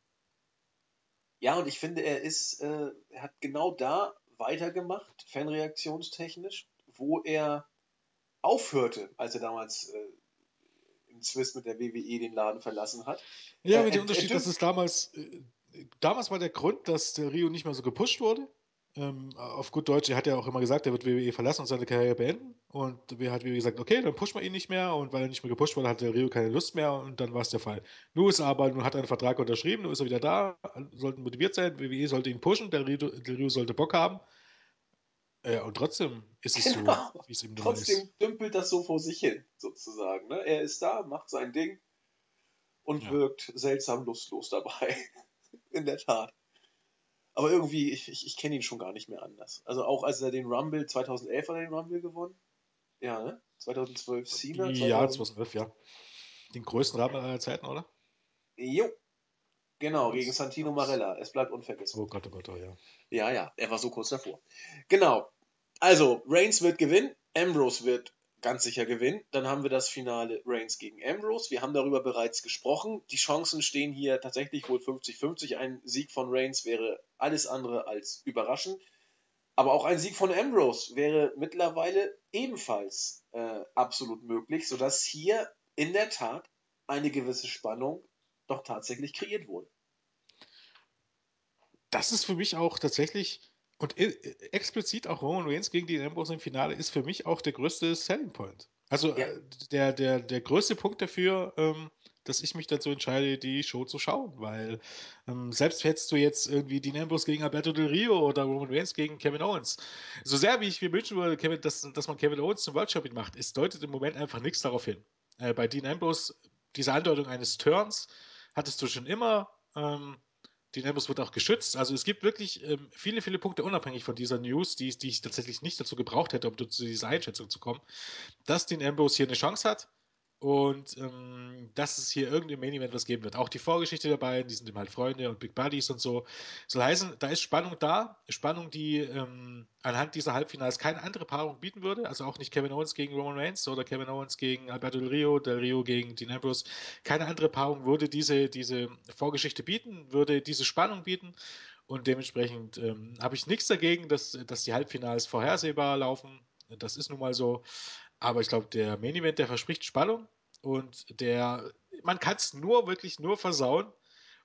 Ja, und ich finde, er ist, äh, er hat genau da weitergemacht, fanreaktionstechnisch, wo er aufhörte, als er damals äh, im Swiss mit der WWE den Laden verlassen hat. Ja, äh, mit dem Unterschied, dass es damals, äh, damals war der Grund, dass der Rio nicht mehr so gepusht wurde. Ähm, auf gut Deutsch, er hat ja auch immer gesagt, er wird WWE verlassen und seine Karriere beenden. Und wir hat WWE gesagt, okay, dann pushen wir ihn nicht mehr. Und weil er nicht mehr gepusht wurde, hatte Rio keine Lust mehr und dann war es der Fall. Nun ist er aber, nun hat er einen Vertrag unterschrieben, nun ist er wieder da, sollten motiviert sein, WWE sollte ihn pushen, der Rio, der Rio sollte Bock haben. Ja, und trotzdem ist es genau. so, wie es ihm Trotzdem ist. dümpelt das so vor sich hin, sozusagen. Ne? Er ist da, macht sein Ding und ja. wirkt seltsam lustlos dabei. In der Tat. Aber irgendwie, ich, ich, ich kenne ihn schon gar nicht mehr anders. Also auch als er den Rumble, 2011 hat er den Rumble gewonnen. Ja, ne? 2012 Cena. Ja, 2012, ja. Den größten Rumble aller Zeiten, oder? Jo. Genau, gegen Santino Marella. Es bleibt unvergessen. Oh Gott, oh Gott, oh ja. Ja, ja, er war so kurz davor. Genau. Also, Reigns wird gewinnen, Ambrose wird ganz sicher gewinnen. Dann haben wir das Finale Reigns gegen Ambrose. Wir haben darüber bereits gesprochen. Die Chancen stehen hier tatsächlich wohl 50-50. Ein Sieg von Reigns wäre alles andere als überraschend. Aber auch ein Sieg von Ambrose wäre mittlerweile ebenfalls äh, absolut möglich, sodass hier in der Tat eine gewisse Spannung doch tatsächlich kreiert wurde. Das ist für mich auch tatsächlich und explizit auch Roman Reigns gegen die Ambrose im Finale ist für mich auch der größte Selling Point. Also ja. Äh, der, der, der größte Punkt dafür, ähm, dass ich mich dazu entscheide, die Show zu schauen, weil ähm, selbst hättest du jetzt irgendwie Dean Ambrose gegen Alberto Del Rio oder Roman Reigns gegen Kevin Owens, so sehr wie ich mir wünschen würde, Kevin, dass, dass man Kevin Owens zum World Champion macht, es deutet im Moment einfach nichts darauf hin. Äh, bei Dean Ambrose, diese Andeutung eines Turns hattest du schon immer. Ähm, Nimbus wird auch geschützt. Also es gibt wirklich ähm, viele, viele Punkte unabhängig von dieser News, die, die ich tatsächlich nicht dazu gebraucht hätte, um zu dieser Einschätzung zu kommen, dass den Ambrose hier eine Chance hat und ähm, dass es hier irgendein Main Event was geben wird. Auch die Vorgeschichte dabei, die sind eben halt Freunde und Big Buddies und so. Soll heißen, da ist Spannung da. Spannung, die ähm, anhand dieser Halbfinals keine andere Paarung bieten würde. Also auch nicht Kevin Owens gegen Roman Reigns oder Kevin Owens gegen Alberto Del Rio, Del Rio gegen Dean Ambrose. Keine andere Paarung würde diese, diese Vorgeschichte bieten, würde diese Spannung bieten. Und dementsprechend ähm, habe ich nichts dagegen, dass, dass die Halbfinals vorhersehbar laufen. Das ist nun mal so. Aber ich glaube, der Main Event, der verspricht Spannung und der, man kann es nur wirklich nur versauen.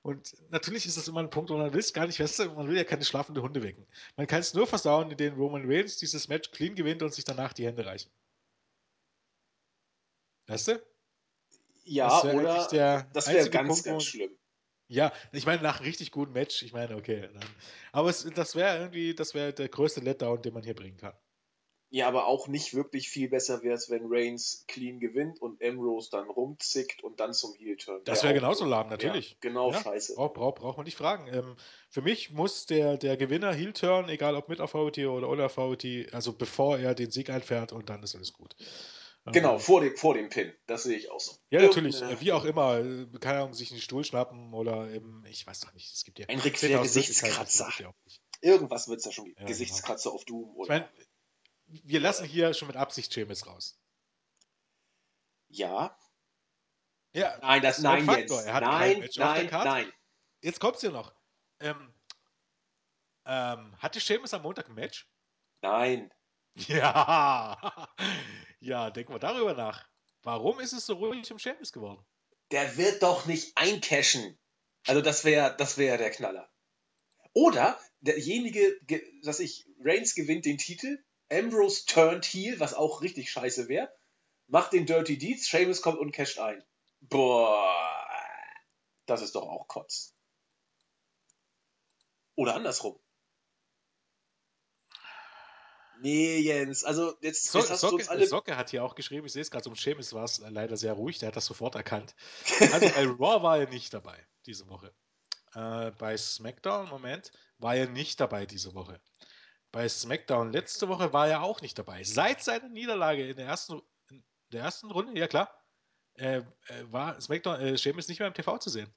Und natürlich ist das immer ein Punkt, wo man will es gar nicht feststellen, man will ja keine schlafende Hunde wecken. Man kann es nur versauen, indem Roman Reigns dieses Match clean gewinnt und sich danach die Hände reichen. Weißt du? Ja, das oder der das wäre ganz, Punkt, ganz schlimm. Ja, ich meine, nach einem richtig guten Match, ich meine, okay. Dann, aber es, das wäre irgendwie, das wäre der größte Letdown, den man hier bringen kann. Ja, aber auch nicht wirklich viel besser wäre es, wenn Reigns clean gewinnt und Ambrose dann rumzickt und dann zum Heel turn. Das wäre genauso lahm, natürlich. Ja, genau, ja, scheiße. Braucht brauch, brauch man nicht fragen. Ähm, für mich muss der, der Gewinner Heel turn, egal ob mit Authority oder ohne Authority, also bevor er den Sieg einfährt und dann ist alles gut. Genau, ähm, vor dem, vor dem Pin. Das sehe ich auch so. Ja, natürlich. Äh, wie auch immer. Äh, keine Ahnung, sich einen Stuhl schnappen oder eben, ich weiß doch nicht. Es gibt ja. Ein Rick Gesichtskratzer. Irgendwas wird es ja schon geben. Ja, genau. Gesichtskratzer genau. auf Doom oder. Ich mein, wir lassen hier schon mit Absicht James raus. Ja. Ja. Nein, das, nein, Jens. Er hat nein, nein, nein. Jetzt kommt's hier noch. Ähm, ähm, hatte Seamus am Montag ein Match? Nein. Ja. ja, denken wir darüber nach. Warum ist es so ruhig um Seamus geworden? Der wird doch nicht eincashen. Also das wäre das wär der Knaller. Oder derjenige, dass ich, Reigns gewinnt den Titel, Ambrose turned heel, was auch richtig scheiße wäre, macht den Dirty Deeds, Seamus kommt und casht ein. Boah, das ist doch auch Kotz. Oder andersrum. Nee, Jens, also jetzt, so, jetzt hast Socke, du uns alle... Socke hat hier auch geschrieben, ich sehe es gerade, zum Seamus war es leider sehr ruhig, der hat das sofort erkannt. Also bei Raw war er nicht dabei diese Woche. Äh, bei SmackDown, Moment, war er nicht dabei diese Woche. Bei SmackDown letzte Woche war er auch nicht dabei. Seit seiner Niederlage in der ersten, in der ersten Runde, ja klar, äh, äh, war SmackDown, äh, Sheamus nicht mehr im TV zu sehen.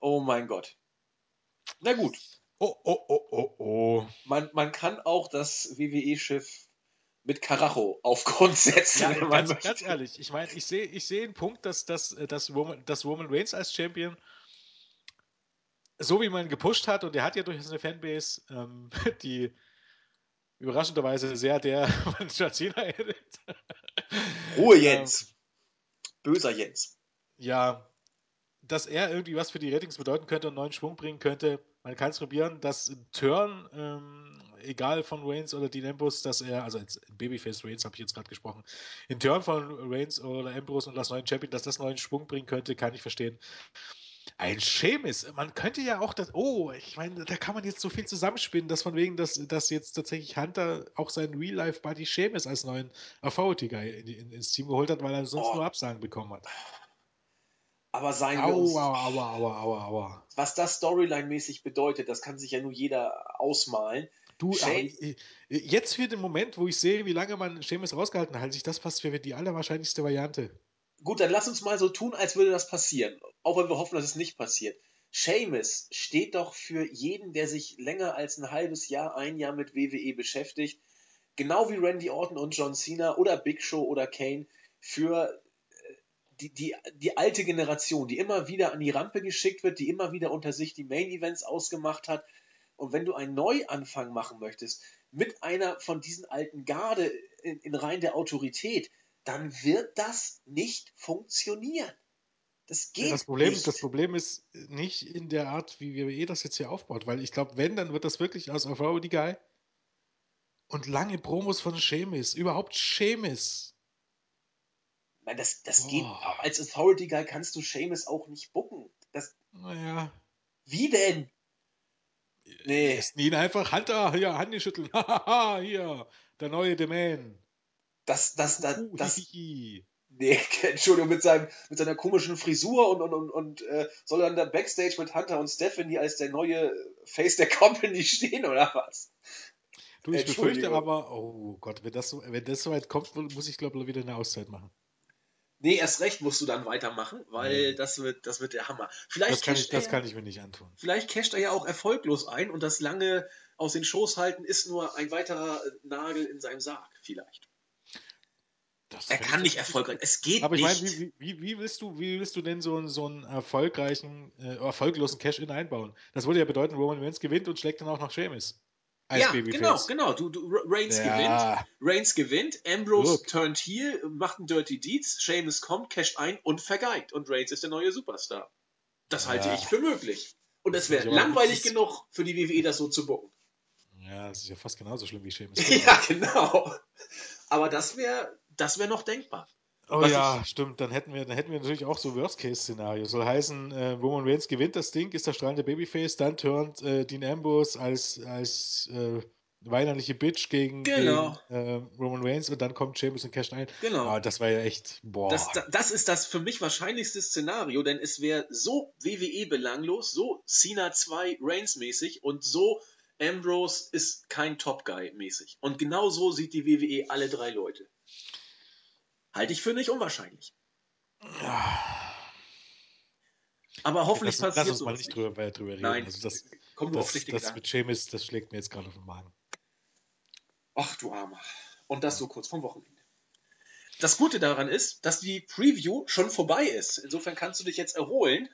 Oh mein Gott. Na gut. Oh, oh, oh, oh, oh. Man, man kann auch das WWE-Schiff mit Karacho auf Grund setzen, ja, ganz, ganz ehrlich, ich meine, ich sehe ich seh einen Punkt, dass, dass, dass, Roman, dass Roman Reigns als Champion so wie man gepusht hat, und er hat ja durch seine Fanbase, ähm, die überraschenderweise sehr der von Cena endet. Ruhe Jens. Ähm, Böser Jens. Ja, dass er irgendwie was für die Ratings bedeuten könnte und neuen Schwung bringen könnte. Man kann es probieren, dass Turn, ähm, egal von Reigns oder Dean Ambrose, dass er, also als Babyface Reigns habe ich jetzt gerade gesprochen, in Turn von Reigns oder Ambrose und das neuen Champion, dass das neuen Schwung bringen könnte, kann ich verstehen. Ein Schemis. Man könnte ja auch das. Oh, ich meine, da kann man jetzt so viel zusammenspinnen, dass von wegen, dass, dass jetzt tatsächlich Hunter auch seinen Real-Life-Buddy Schemis als neuen Authority-Guy in, in, ins Team geholt hat, weil er sonst oh. nur Absagen bekommen hat. Aber wir uns. Aua, aua, aua, aua, aua. Was das Storyline-mäßig bedeutet, das kann sich ja nur jeder ausmalen. Du, jetzt für den Moment, wo ich sehe, wie lange man Schemes rausgehalten hat, halte ich das fast für die allerwahrscheinlichste Variante. Gut, dann lass uns mal so tun, als würde das passieren. Auch wenn wir hoffen, dass es nicht passiert. Seamus steht doch für jeden, der sich länger als ein halbes Jahr, ein Jahr mit WWE beschäftigt, genau wie Randy Orton und John Cena oder Big Show oder Kane, für äh, die, die, die alte Generation, die immer wieder an die Rampe geschickt wird, die immer wieder unter sich die Main Events ausgemacht hat. Und wenn du einen Neuanfang machen möchtest, mit einer von diesen alten Garde in, in Reihen der Autorität, dann wird das nicht funktionieren. Das geht das Problem, nicht. Das Problem ist nicht in der Art, wie WWE das jetzt hier aufbaut, weil ich glaube, wenn, dann wird das wirklich als Authority Guy und lange Promos von Sheamus, überhaupt Sheamus. Nein, das, das geht, als Authority Guy kannst du Sheamus auch nicht bucken. Das, naja. Wie denn? Nee. Lässt ihn einfach Hunter, hier, Hand schütteln. hier, der neue Domain. Das, das, das, das, Nee, Entschuldigung, mit, seinem, mit seiner komischen Frisur und, und, und, und äh, soll dann da Backstage mit Hunter und Stephanie als der neue Face der Company stehen oder was? Du, ich befürchte aber, oh Gott, wenn das so, wenn das so weit kommt, muss ich glaube ich wieder eine Auszeit machen. Nee, erst recht musst du dann weitermachen, weil nee. das, wird, das wird der Hammer. Vielleicht das, kann ich, das kann ich mir nicht antun. Vielleicht casht er ja auch erfolglos ein und das lange aus den Schoß halten ist nur ein weiterer Nagel in seinem Sarg, vielleicht. Das er kann nicht erfolgreich. Es geht aber nicht. Aber ich meine, wie, wie, wie, willst du, wie willst du denn so, so einen erfolgreichen, äh, erfolglosen Cash-In einbauen? Das würde ja bedeuten, Roman Reigns gewinnt und schlägt dann auch noch Sheamus. Als ja, Babyface. genau, genau. Du, du, Reigns ja. gewinnt, Reigns gewinnt, Ambrose Look. turned heel, macht einen Dirty Deeds, Sheamus kommt, casht ein und vergeigt. Und Reigns ist der neue Superstar. Das ja. halte ich für möglich. Und es wäre langweilig genug für die WWE, das so zu bucken. Ja, das ist ja fast genauso schlimm wie Sheamus. ja, genau. Aber das wäre das wäre noch denkbar. Oh Was ja, ich, stimmt. Dann hätten wir, dann hätten wir natürlich auch so Worst-Case-Szenario. Soll heißen, äh, Roman Reigns gewinnt das Ding, ist der strahlende Babyface, dann turnt äh, Dean Ambrose als, als äh, weinerliche Bitch gegen, genau. gegen äh, Roman Reigns und dann kommt James und casht ein. Genau. Aber das war ja echt, boah. Das, das ist das für mich wahrscheinlichste Szenario, denn es wäre so WWE belanglos, so Cena 2 Reigns mäßig und so Ambrose ist kein Top Guy mäßig. Und genau so sieht die WWE alle drei Leute. Halte ich für nicht unwahrscheinlich. Aber hoffentlich lass, passiert lass uns mal nicht drüber, drüber reden. Nein, also das, komm nur auf das, schlechte das Gedanken. mit Seamus, das schlägt mir jetzt gerade auf den Magen. Ach du Armer. Und das so kurz vom Wochenende. Das Gute daran ist, dass die Preview schon vorbei ist. Insofern kannst du dich jetzt erholen.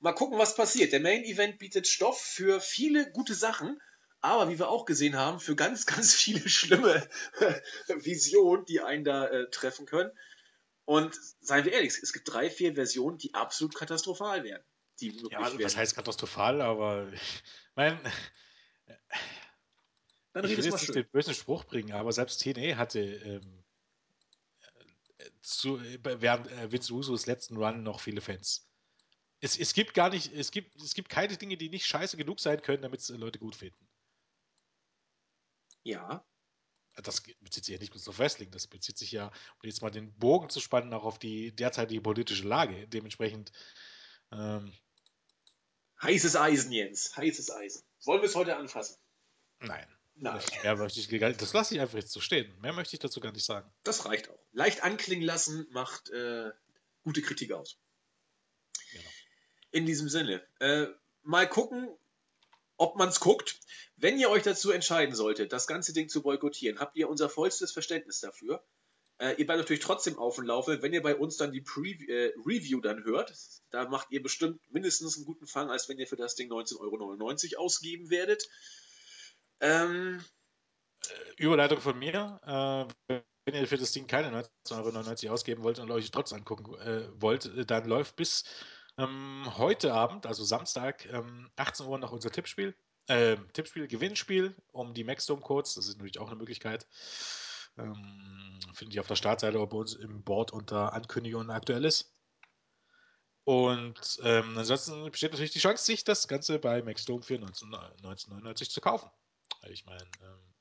Mal gucken, was passiert. Der Main Event bietet Stoff für viele gute Sachen, aber wie wir auch gesehen haben, für ganz, ganz viele schlimme Visionen, die einen da äh, treffen können. Und seien wir ehrlich, es gibt drei, vier Versionen, die absolut katastrophal möglich Ja, also, was heißt katastrophal, aber ich mein, Dann ich will jetzt nicht den bösen Spruch bringen, aber selbst TNA hatte ähm, äh, zu, während äh, Vince Usos letzten Run noch viele Fans. Es, es gibt gar nicht, es gibt, es gibt keine Dinge, die nicht scheiße genug sein können, damit es Leute gut finden. Ja, Das bezieht sich ja nicht bloß auf Wrestling, das bezieht sich ja, um jetzt mal den Bogen zu spannen, auch auf die derzeitige politische Lage. Dementsprechend, ähm, heißes Eisen, Jens. Heißes Eisen. Wollen wir es heute anfassen? nein. Nein. Mehr möchte ich das lasse ich einfach jetzt so stehen. Mehr möchte ich dazu gar nicht sagen. Das reicht auch. Leicht anklingen lassen macht äh, gute Kritik aus. In diesem Sinne, äh, mal gucken, ob man es guckt. Wenn ihr euch dazu entscheiden solltet, das ganze Ding zu boykottieren, habt ihr unser vollstes Verständnis dafür. Äh, ihr bleibt natürlich trotzdem auf dem Laufe, wenn ihr bei uns dann die Pre äh, Review dann hört. Da macht ihr bestimmt mindestens einen guten Fang, als wenn ihr für das Ding 19,99 Euro ausgeben werdet. Ähm, Überleitung von mir. Äh, wenn ihr für das Ding keine 19,99 Euro ausgeben wollt und euch trotzdem angucken äh, wollt, äh, dann läuft bis ähm, heute Abend, also Samstag, ähm, 18 Uhr noch unser Tippspiel. Äh, Tippspiel, Gewinnspiel um die Maxdome Codes. Das ist natürlich auch eine Möglichkeit. Ähm, Finde ich auf der Startseite oder bei uns im Board unter Ankündigungen aktuell ist. Und ähm, ansonsten besteht natürlich die Chance, sich das Ganze bei Maxdome für 19 1999 zu kaufen. Ich meine, ähm,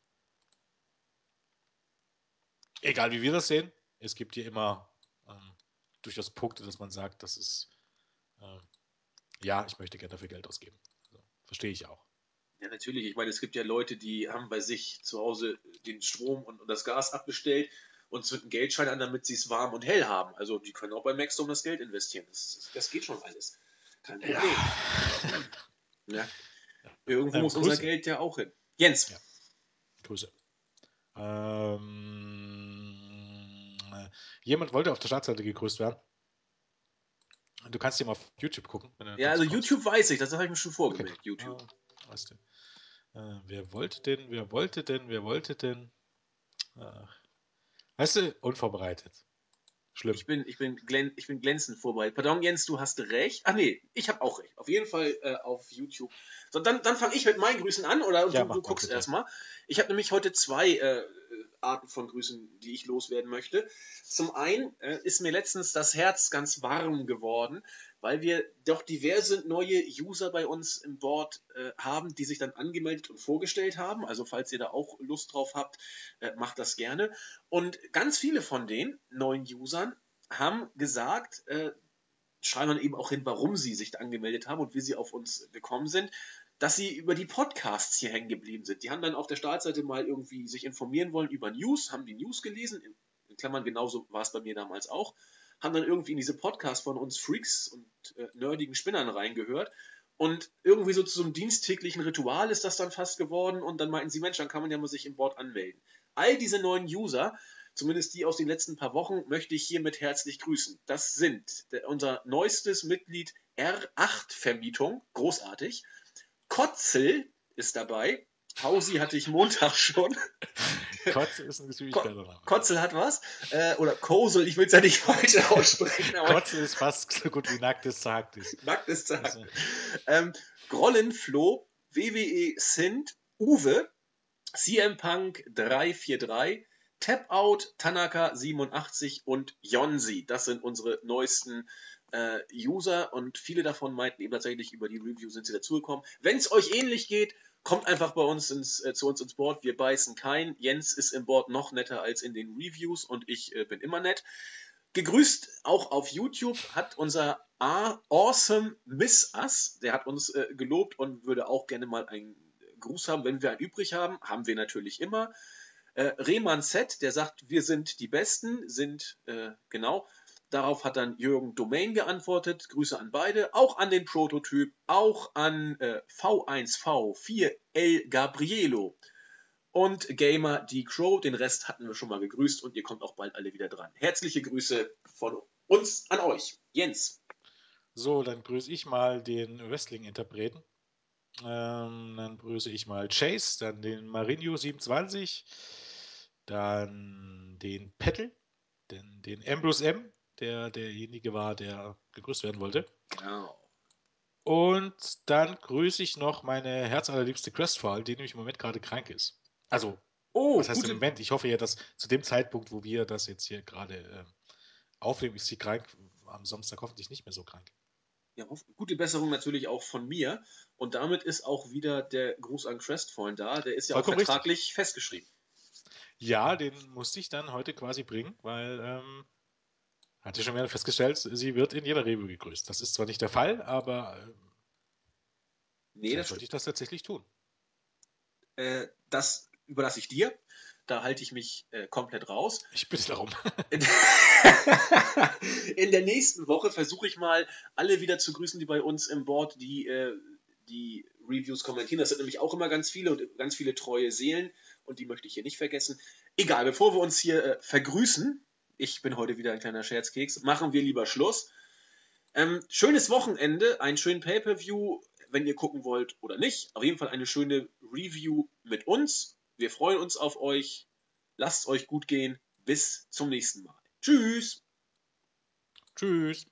egal wie wir das sehen, es gibt hier immer ähm, durchaus Punkte, dass man sagt, das ist, ähm, ja, ich möchte gerne dafür Geld ausgeben. Also, verstehe ich auch. Ja, natürlich. Ich meine, es gibt ja Leute, die haben bei sich zu Hause den Strom und, und das Gas abbestellt und zünden Geldschein an, damit sie es warm und hell haben. Also die können auch bei Maxdome das Geld investieren. Das, das geht schon alles. Kein Problem. Ja. Irgendwo Ähm, muss unser Grüße. Geld ja auch hin. Jens, Ja. Grüße. Ähm, äh, jemand wollte auf der Startseite gegrüßt werden. Du kannst dir mal auf YouTube gucken. Ja, also kommst. YouTube weiß ich, das habe ich mir schon vorgemerkt. YouTube. Ah, weißt du. Äh, wer wollte denn, wer wollte denn, wer wollte denn? Ach. Weißt du, unvorbereitet. Schlimm. Ich bin, ich, bin glän, ich bin glänzend vorbereitet. Pardon, Jens, du hast recht. Ach nee, ich habe auch recht. Auf jeden Fall äh, auf YouTube. So, dann dann fange ich mit meinen Grüßen an oder Ja, du, du mal, guckst erstmal. Ich habe nämlich heute zwei äh, Arten von Grüßen, die ich loswerden möchte. Zum einen äh, ist mir letztens das Herz ganz warm geworden, weil wir doch diverse neue User bei uns im Board äh, haben, die sich dann angemeldet und vorgestellt haben. Also falls ihr da auch Lust drauf habt, äh, macht das gerne. Und ganz viele von den neuen Usern haben gesagt, äh, schreiben dann eben auch hin, warum sie sich angemeldet haben und wie sie auf uns gekommen sind, dass sie über die Podcasts hier hängen geblieben sind. Die haben dann auf der Startseite mal irgendwie sich informieren wollen über News, haben die News gelesen, in, Klammern genauso war es bei mir damals auch, haben dann irgendwie in diese Podcasts von uns Freaks und äh, nerdigen Spinnern reingehört und irgendwie so zu so einem diensttäglichen Ritual ist das dann fast geworden und dann meinten sie, Mensch, dann kann man ja mal sich im Board anmelden. All diese neuen User, zumindest die aus den letzten paar Wochen, möchte ich hiermit herzlich grüßen. Das sind der, unser neuestes Mitglied R8 Vermietung, großartig. Kotzel ist dabei. Hausi hatte ich Montag schon. Kotze ist ein ziemlich Ko- geiler Name. Kotzel hat was. Äh, oder Kosel, ich will es ja nicht falsch aussprechen, aber Kotze ist fast so gut wie nacktes Zagtes. nacktes Tag. Also, Ähm, Grollen Flo, WWE Sint, Uwe, CM Punk 343, Tap Out, Tanaka 87 und Yonzi. Das sind unsere neuesten äh, User und viele davon meinten eben tatsächlich über die Review sind sie dazugekommen. Wenn es euch ähnlich geht, kommt einfach bei uns ins, äh, zu uns ins Board. Wir beißen kein. Jens ist im Board noch netter als in den Reviews und ich äh, bin immer nett. Gegrüßt auch auf YouTube hat unser A Awesome Miss Us, der hat uns äh, gelobt und würde auch gerne mal ein Gruß haben, wenn wir einen übrig haben. Haben wir natürlich immer. Äh, Rehmann Z, der sagt, wir sind die Besten, sind, äh, genau. Darauf hat dann Jürgen Domain geantwortet. Grüße an beide. Auch an den Prototyp, auch an äh, V1V4L Gabrielo und Gamer D. Crow. Den Rest hatten wir schon mal gegrüßt und ihr kommt auch bald alle wieder dran. Herzliche Grüße von uns an euch. Jens. So, dann grüße ich mal den Wrestling-Interpreten. Ähm, dann grüße ich mal Chase, dann den Marinho 27, dann den Pettel, den, den Ambrose M, der derjenige war, der gegrüßt werden wollte. Genau. Und dann grüße ich noch meine herzallerliebste Crestfall, die nämlich im Moment gerade krank ist. Also, Oh, was heißt gute, im Moment? Ich hoffe ja, dass zu dem Zeitpunkt, wo wir das jetzt hier gerade äh, aufnehmen, ist sie krank. Am Samstag hoffentlich nicht mehr so krank. ja, gute Besserung natürlich auch von mir. Und damit ist auch wieder der Gruß an Crestfreund da. Der ist ja Vollkommen auch vertraglich festgeschrieben. Ja, den musste ich dann heute quasi bringen, weil ähm, hatte schon wieder festgestellt, sie wird in jeder Review gegrüßt. Das ist zwar nicht der Fall, aber ähm, Nee, das, sollte ich das tatsächlich tun. äh, das überlasse ich dir. Da halte ich mich äh, komplett raus. Ich bitte darum. In, in der nächsten Woche versuche ich mal alle wieder zu grüßen, die bei uns im Board die, äh, die Reviews kommentieren. Das sind nämlich auch immer ganz viele und ganz viele treue Seelen und die möchte ich hier nicht vergessen. Egal, bevor wir uns hier äh, vergrüßen, ich bin heute wieder ein kleiner Scherzkeks, machen wir lieber Schluss. Ähm, schönes Wochenende, einen schönen Pay-Per-View, wenn ihr gucken wollt oder nicht. Auf jeden Fall eine schöne Review mit uns. Wir freuen uns auf euch. Lasst euch gut gehen. Bis zum nächsten Mal. Tschüss. Tschüss.